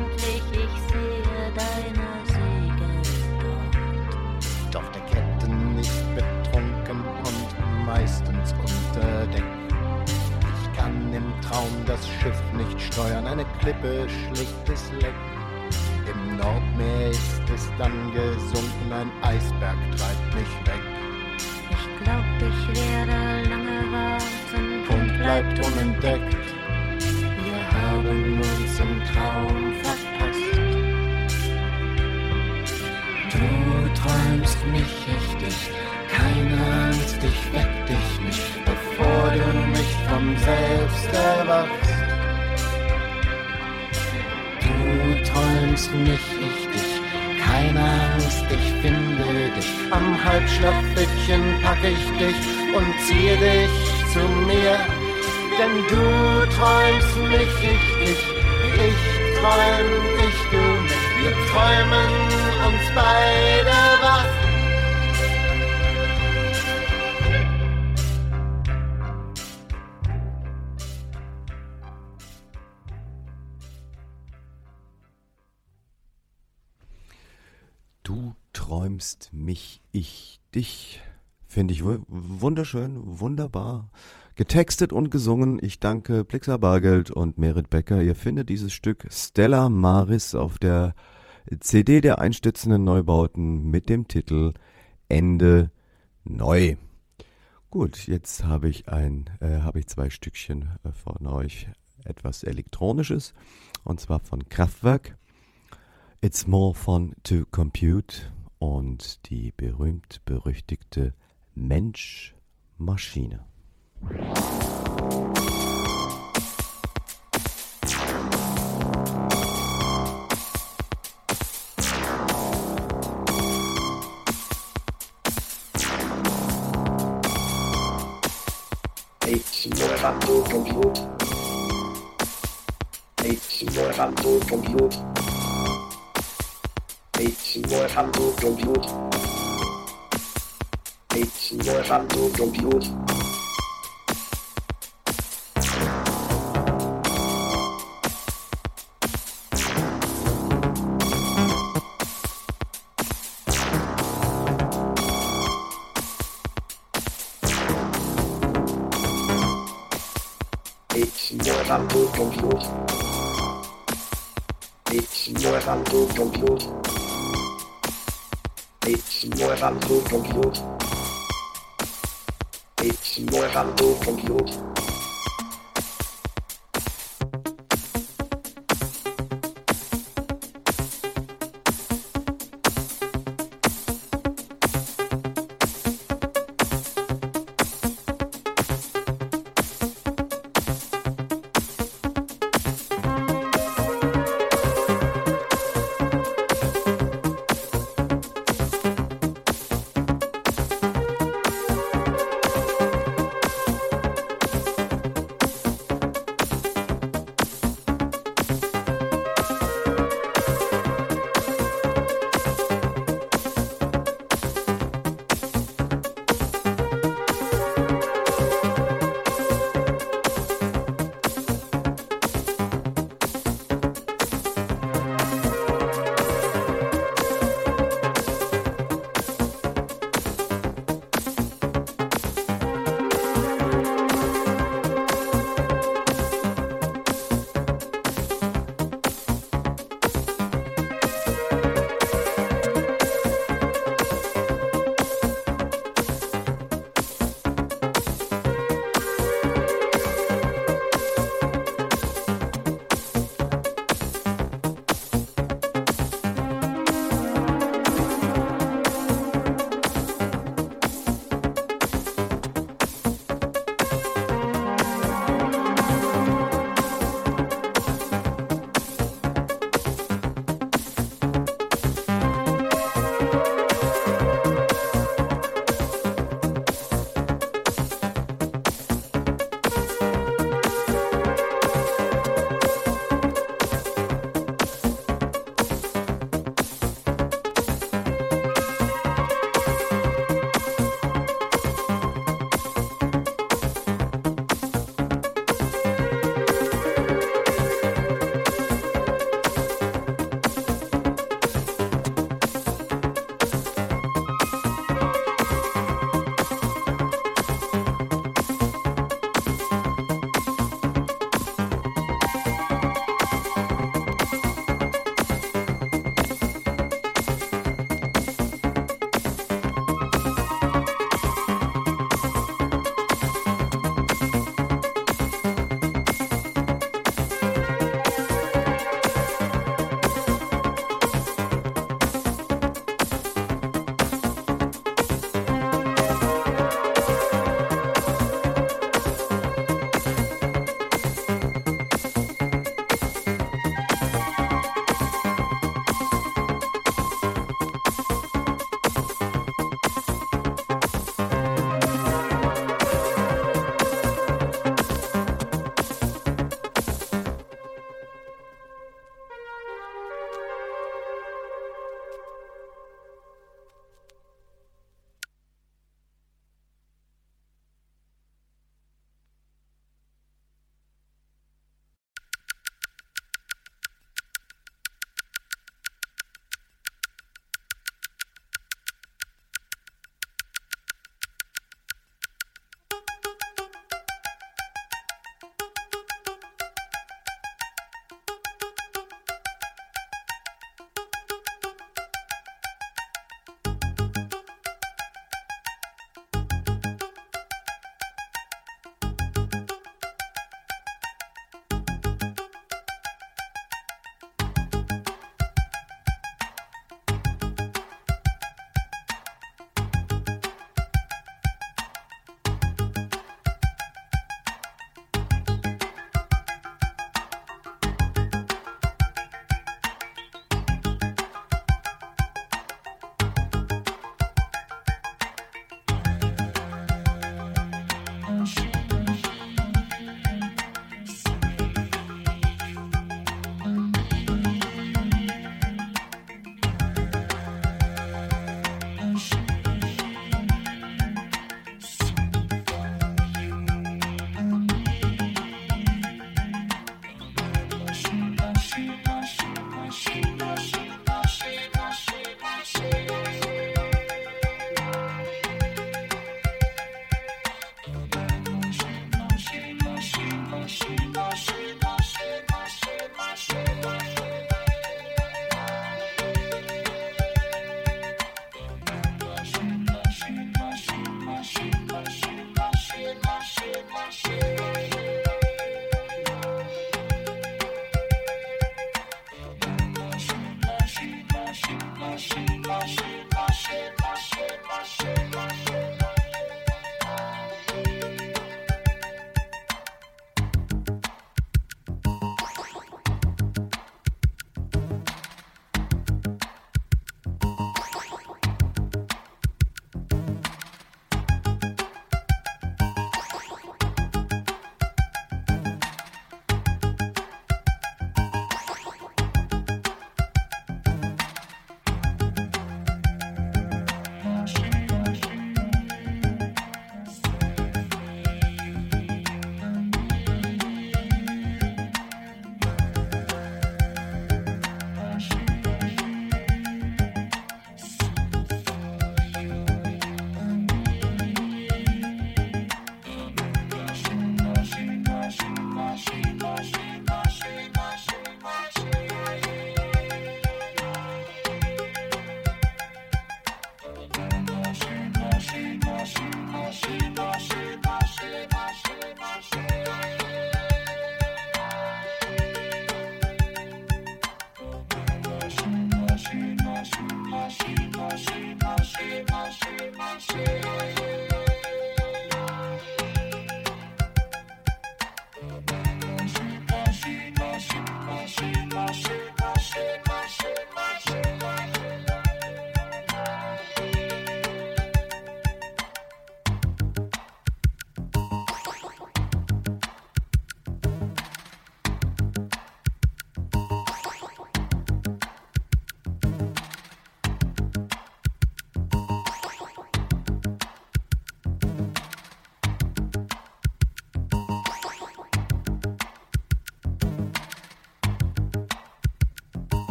Traum das Schiff nicht steuern, eine Klippe schlichtes Leck. Im Nordmeer ist es dann gesunken, ein Eisberg treibt mich weg. Ich glaub, ich werde lange warten und bleibt unentdeckt. Wir haben uns im Traum verpasst. Du träumst mich, ich dich. Keine Angst, ich weck dich nicht, bevor du nicht vom Selbst erwachst. Du träumst mich, ich dich. Keine Angst, ich finde dich. Am Halbschlafpfötchen pack ich dich und ziehe dich zu mir. Denn du träumst mich, ich dich. Ich träum dich, du mich. Wir träumen uns beide wach. Träumst mich, ich dich. Finde ich wu- wunderschön, wunderbar. Getextet und gesungen. Ich danke Blixer Bargeld und Merit Becker. Ihr findet dieses Stück Stella Maris auf der CD der einstützenden Neubauten mit dem Titel Ende neu. Gut, jetzt habe ich ein, äh, habe ich zwei Stückchen äh, von euch etwas elektronisches und zwar von Kraftwerk. It's more fun to compute und die berühmt-berüchtigte Mensch-Maschine. Explorando It's your hand to compute. It's your hand to compute. It's your hand to compute. It's your hand to compute. nuevamente compute. It's nuevamente compute.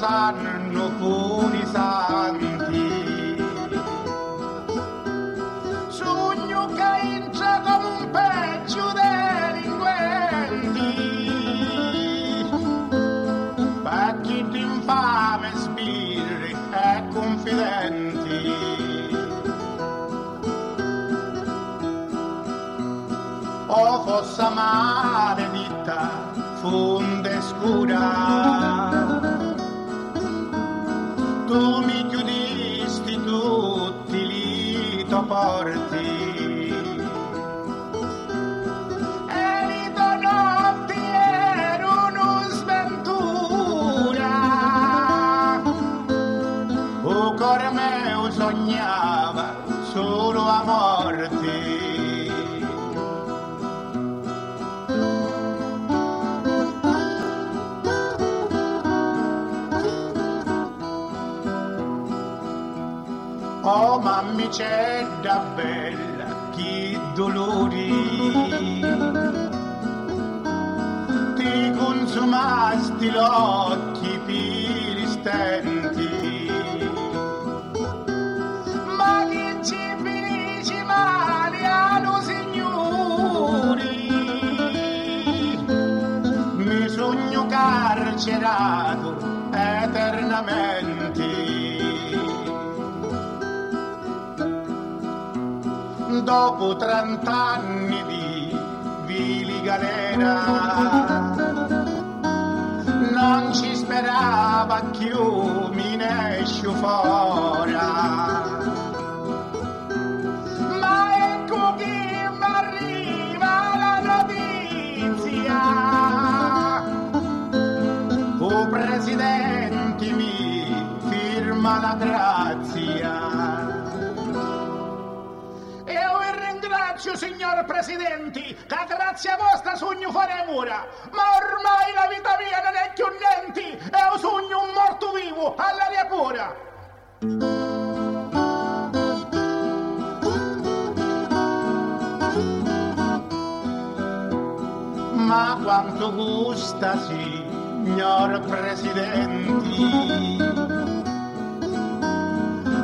sanno pure i santi. Sogno che intra con un peggio delinquenti, pacchi d'infame sbirri e confidenti. O fossa maledetta, fonde scura. c'è da bella, chi dolori. Ti consumasti l'occhi piristenti. Ma che ci finisci male, hanno signori. Mi sogno carcerato eternamente. dopo trent'anni di vili galera. Non ci sperava più, mi ne escio fuori. Ma ecco che mi arriva la notizia. O presidente mi firma la traccia. Signor Presidente, che grazie a vostra sogno fare mura, ma ormai la vita mia non è più niente, e io sogno un morto vivo all'aria pura. Ma quanto gusta, signor Presidente,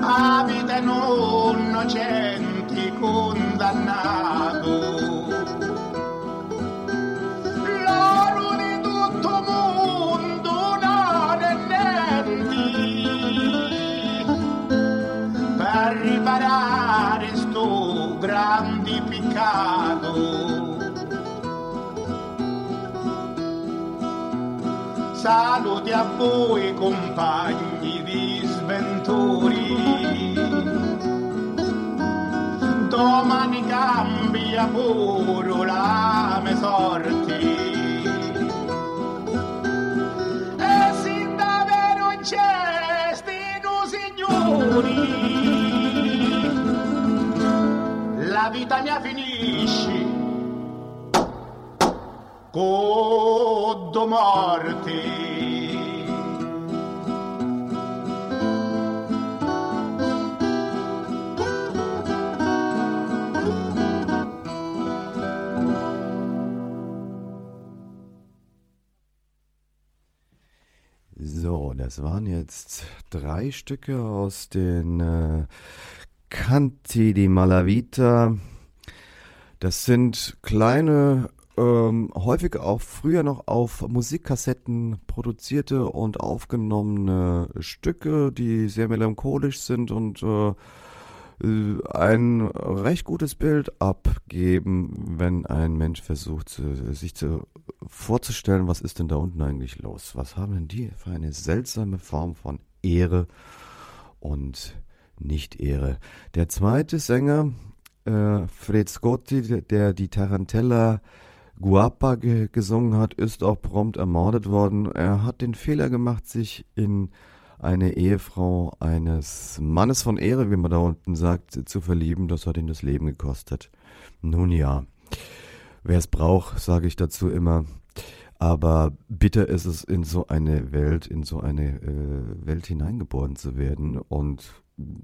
a vita innocenti condannato. L'oro di tutto mondo non è niente per riparare sto grande peccato. Saluti a voi compagni di sventuri. Domani cambia pure la mia sorte. E se davvero c'è stino signori, la vita mia finisce con morte. Das waren jetzt drei Stücke aus den äh, Canti di Malavita. Das sind kleine, ähm, häufig auch früher noch auf Musikkassetten produzierte und aufgenommene Stücke, die sehr melancholisch sind und äh, ein recht gutes Bild abgeben, wenn ein Mensch versucht, äh, sich zu, vorzustellen, was ist denn da unten eigentlich los? Was haben denn die für eine seltsame Form von Ehre und Nicht-Ehre? Der zweite Sänger, äh, Fred Scotti, der die Tarantella Guapa ge gesungen hat, ist auch prompt ermordet worden. Er hat den Fehler gemacht, sich in eine Ehefrau eines Mannes von Ehre, wie man da unten sagt, zu verlieben. Das hat ihn das Leben gekostet. Nun ja, wer es braucht, sage ich dazu immer. Aber bitter ist es, in so eine Welt, in so eine äh, Welt hineingeboren zu werden und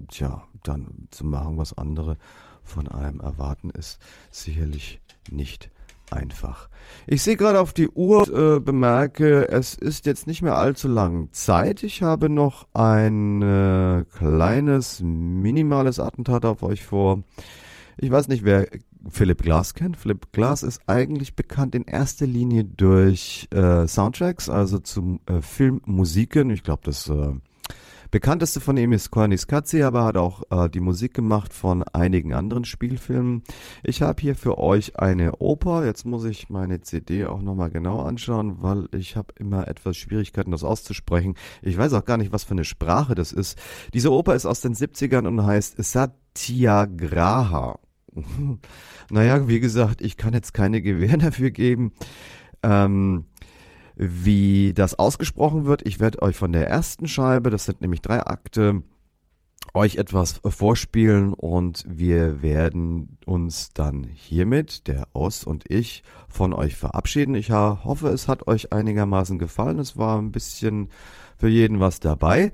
tja, dann zu machen, was andere von einem erwarten, ist sicherlich nicht einfach. Ich sehe gerade auf die Uhr, äh, bemerke, es ist jetzt nicht mehr allzu lang Zeit. Ich habe noch ein äh, kleines, minimales Attentat auf euch vor. Ich weiß nicht, wer Philipp Glass kennt. Philipp Glass ist eigentlich bekannt in erster Linie durch äh, Soundtracks, also zu äh, Filmmusiken. Ich glaube, das äh, bekannteste von ihm ist Cornis Katzi, aber hat auch äh, die Musik gemacht von einigen anderen Spielfilmen. Ich habe hier für euch eine Oper. Jetzt muss ich meine CD auch nochmal genau anschauen, weil ich habe immer etwas Schwierigkeiten, das auszusprechen. Ich weiß auch gar nicht, was für eine Sprache das ist. Diese Oper ist aus den 70ern und heißt Satyagraha. naja, wie gesagt, ich kann jetzt keine Gewähr dafür geben. Ähm, wie das ausgesprochen wird. Ich werde euch von der ersten Scheibe, das sind nämlich drei Akte, euch etwas vorspielen und wir werden uns dann hiermit, der Oss und ich, von euch verabschieden. Ich hoffe, es hat euch einigermaßen gefallen. Es war ein bisschen für jeden was dabei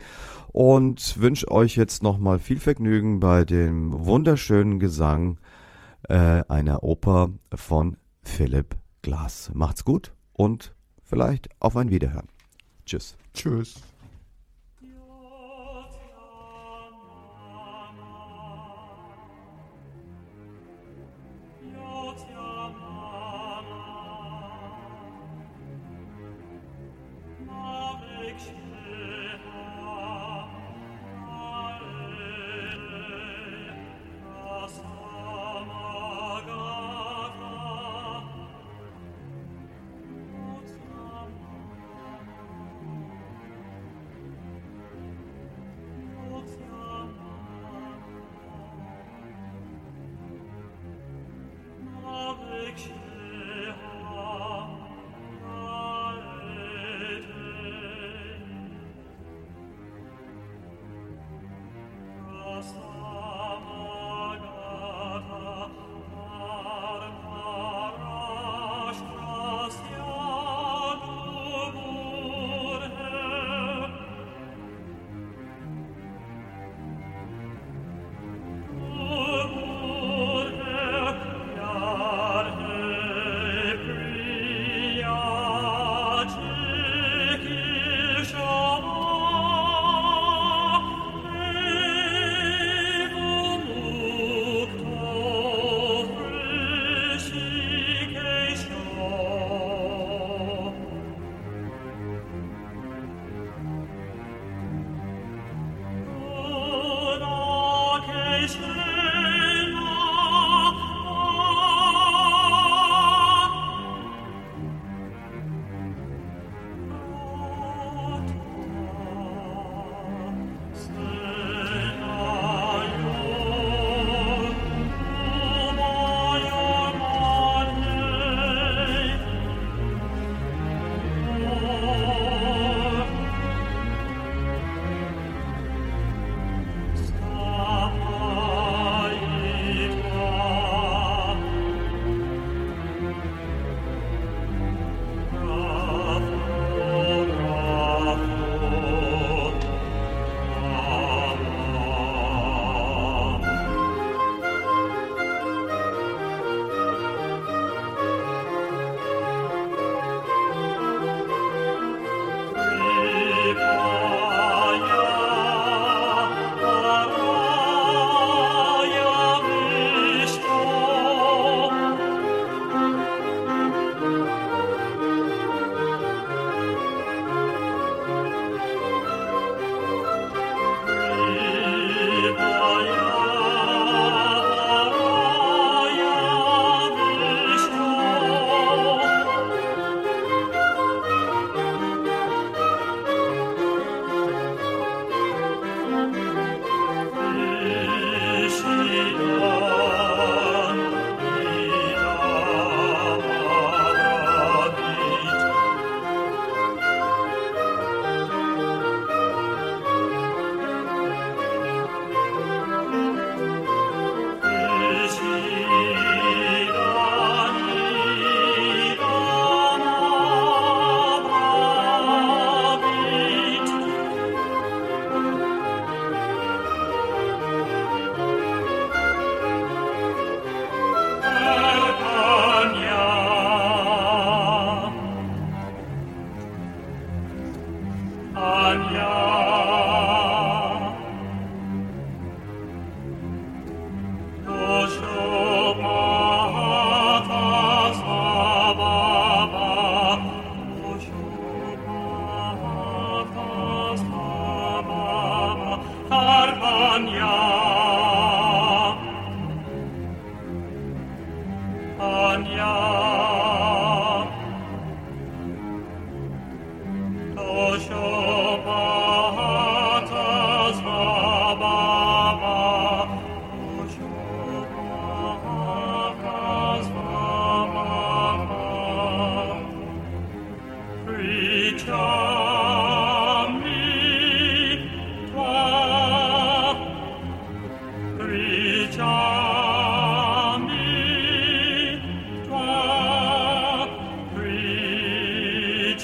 und wünsche euch jetzt nochmal viel Vergnügen bei dem wunderschönen Gesang äh, einer Oper von Philipp Glass. Macht's gut und vielleicht auf ein Wiederhören. Tschüss. Tschüss.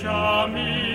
lasciami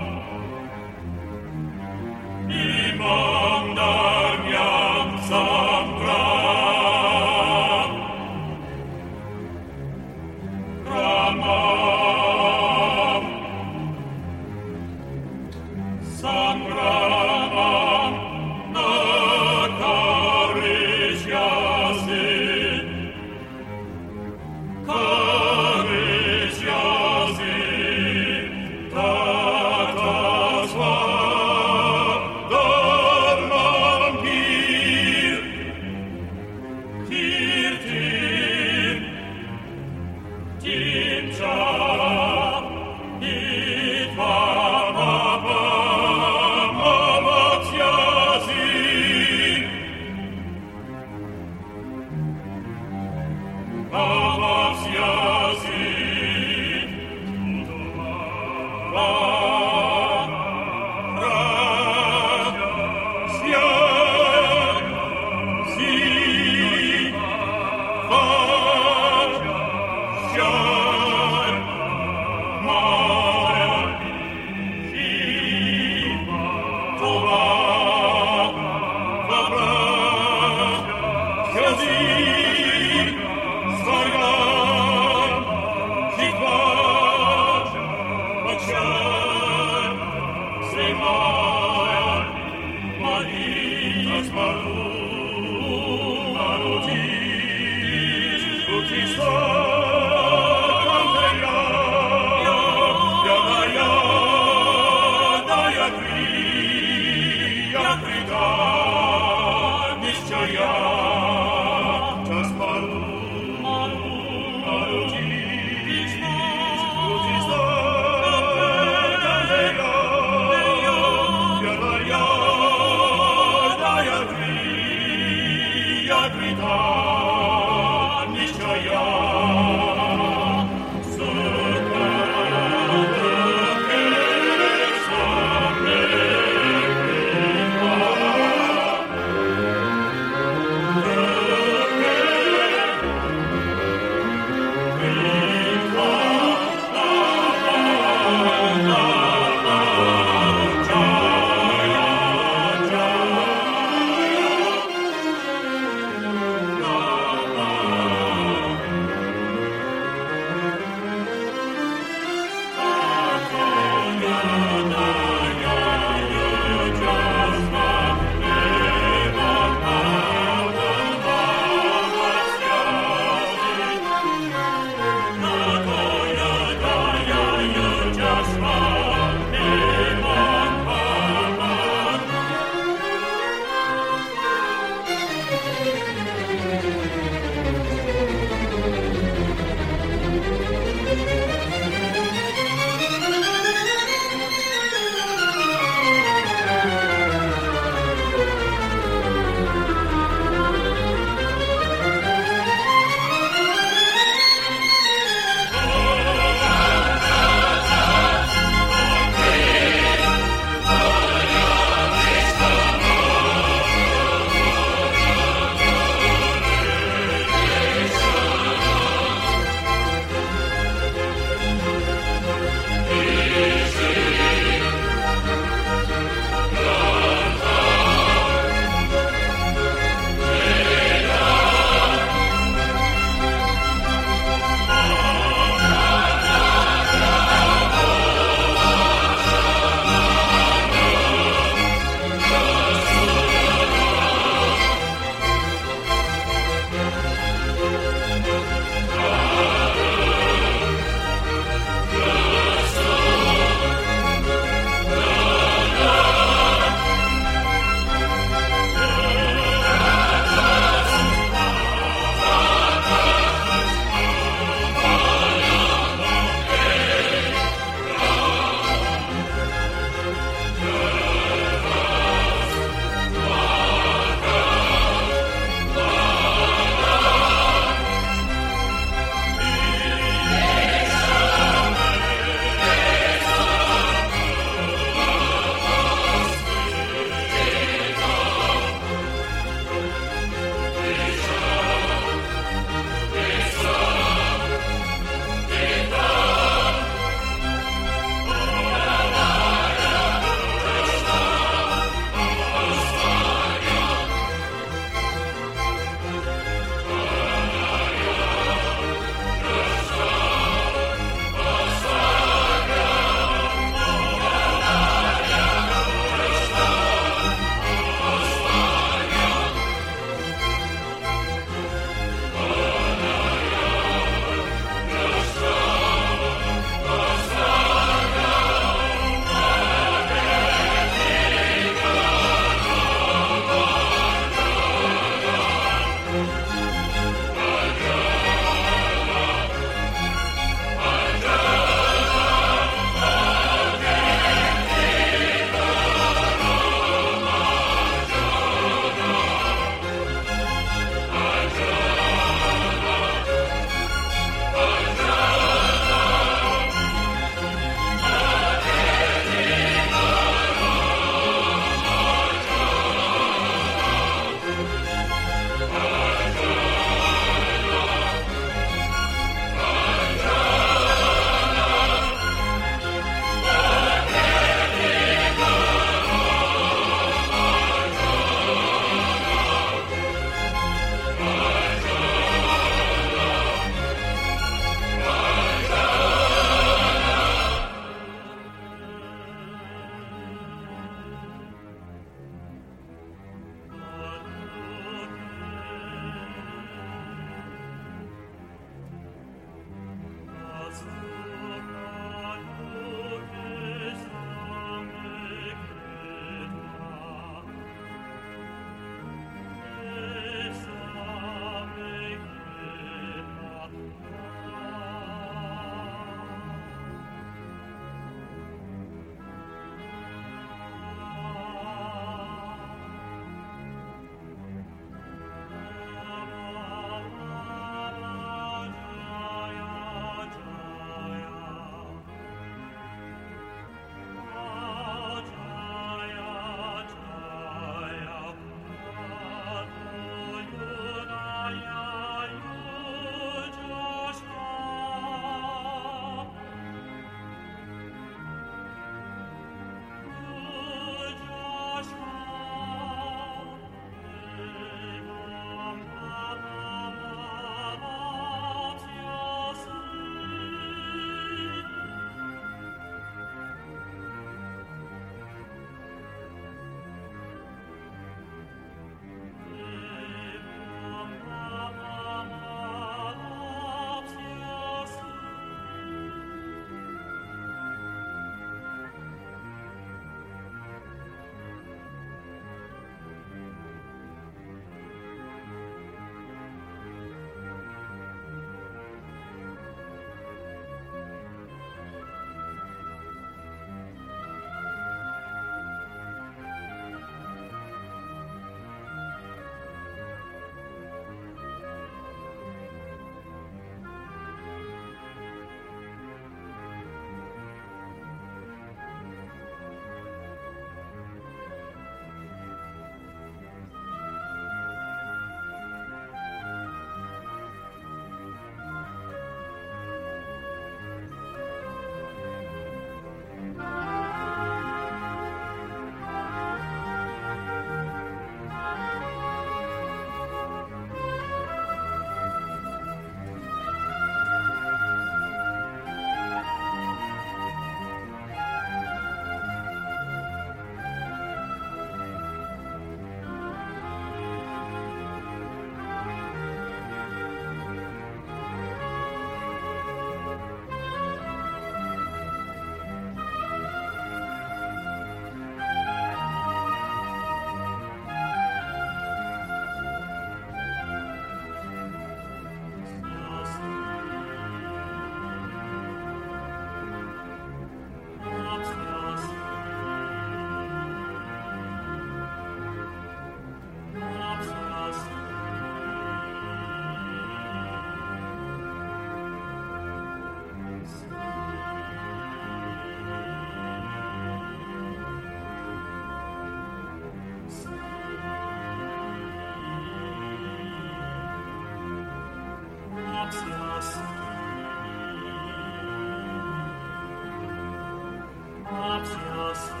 Absias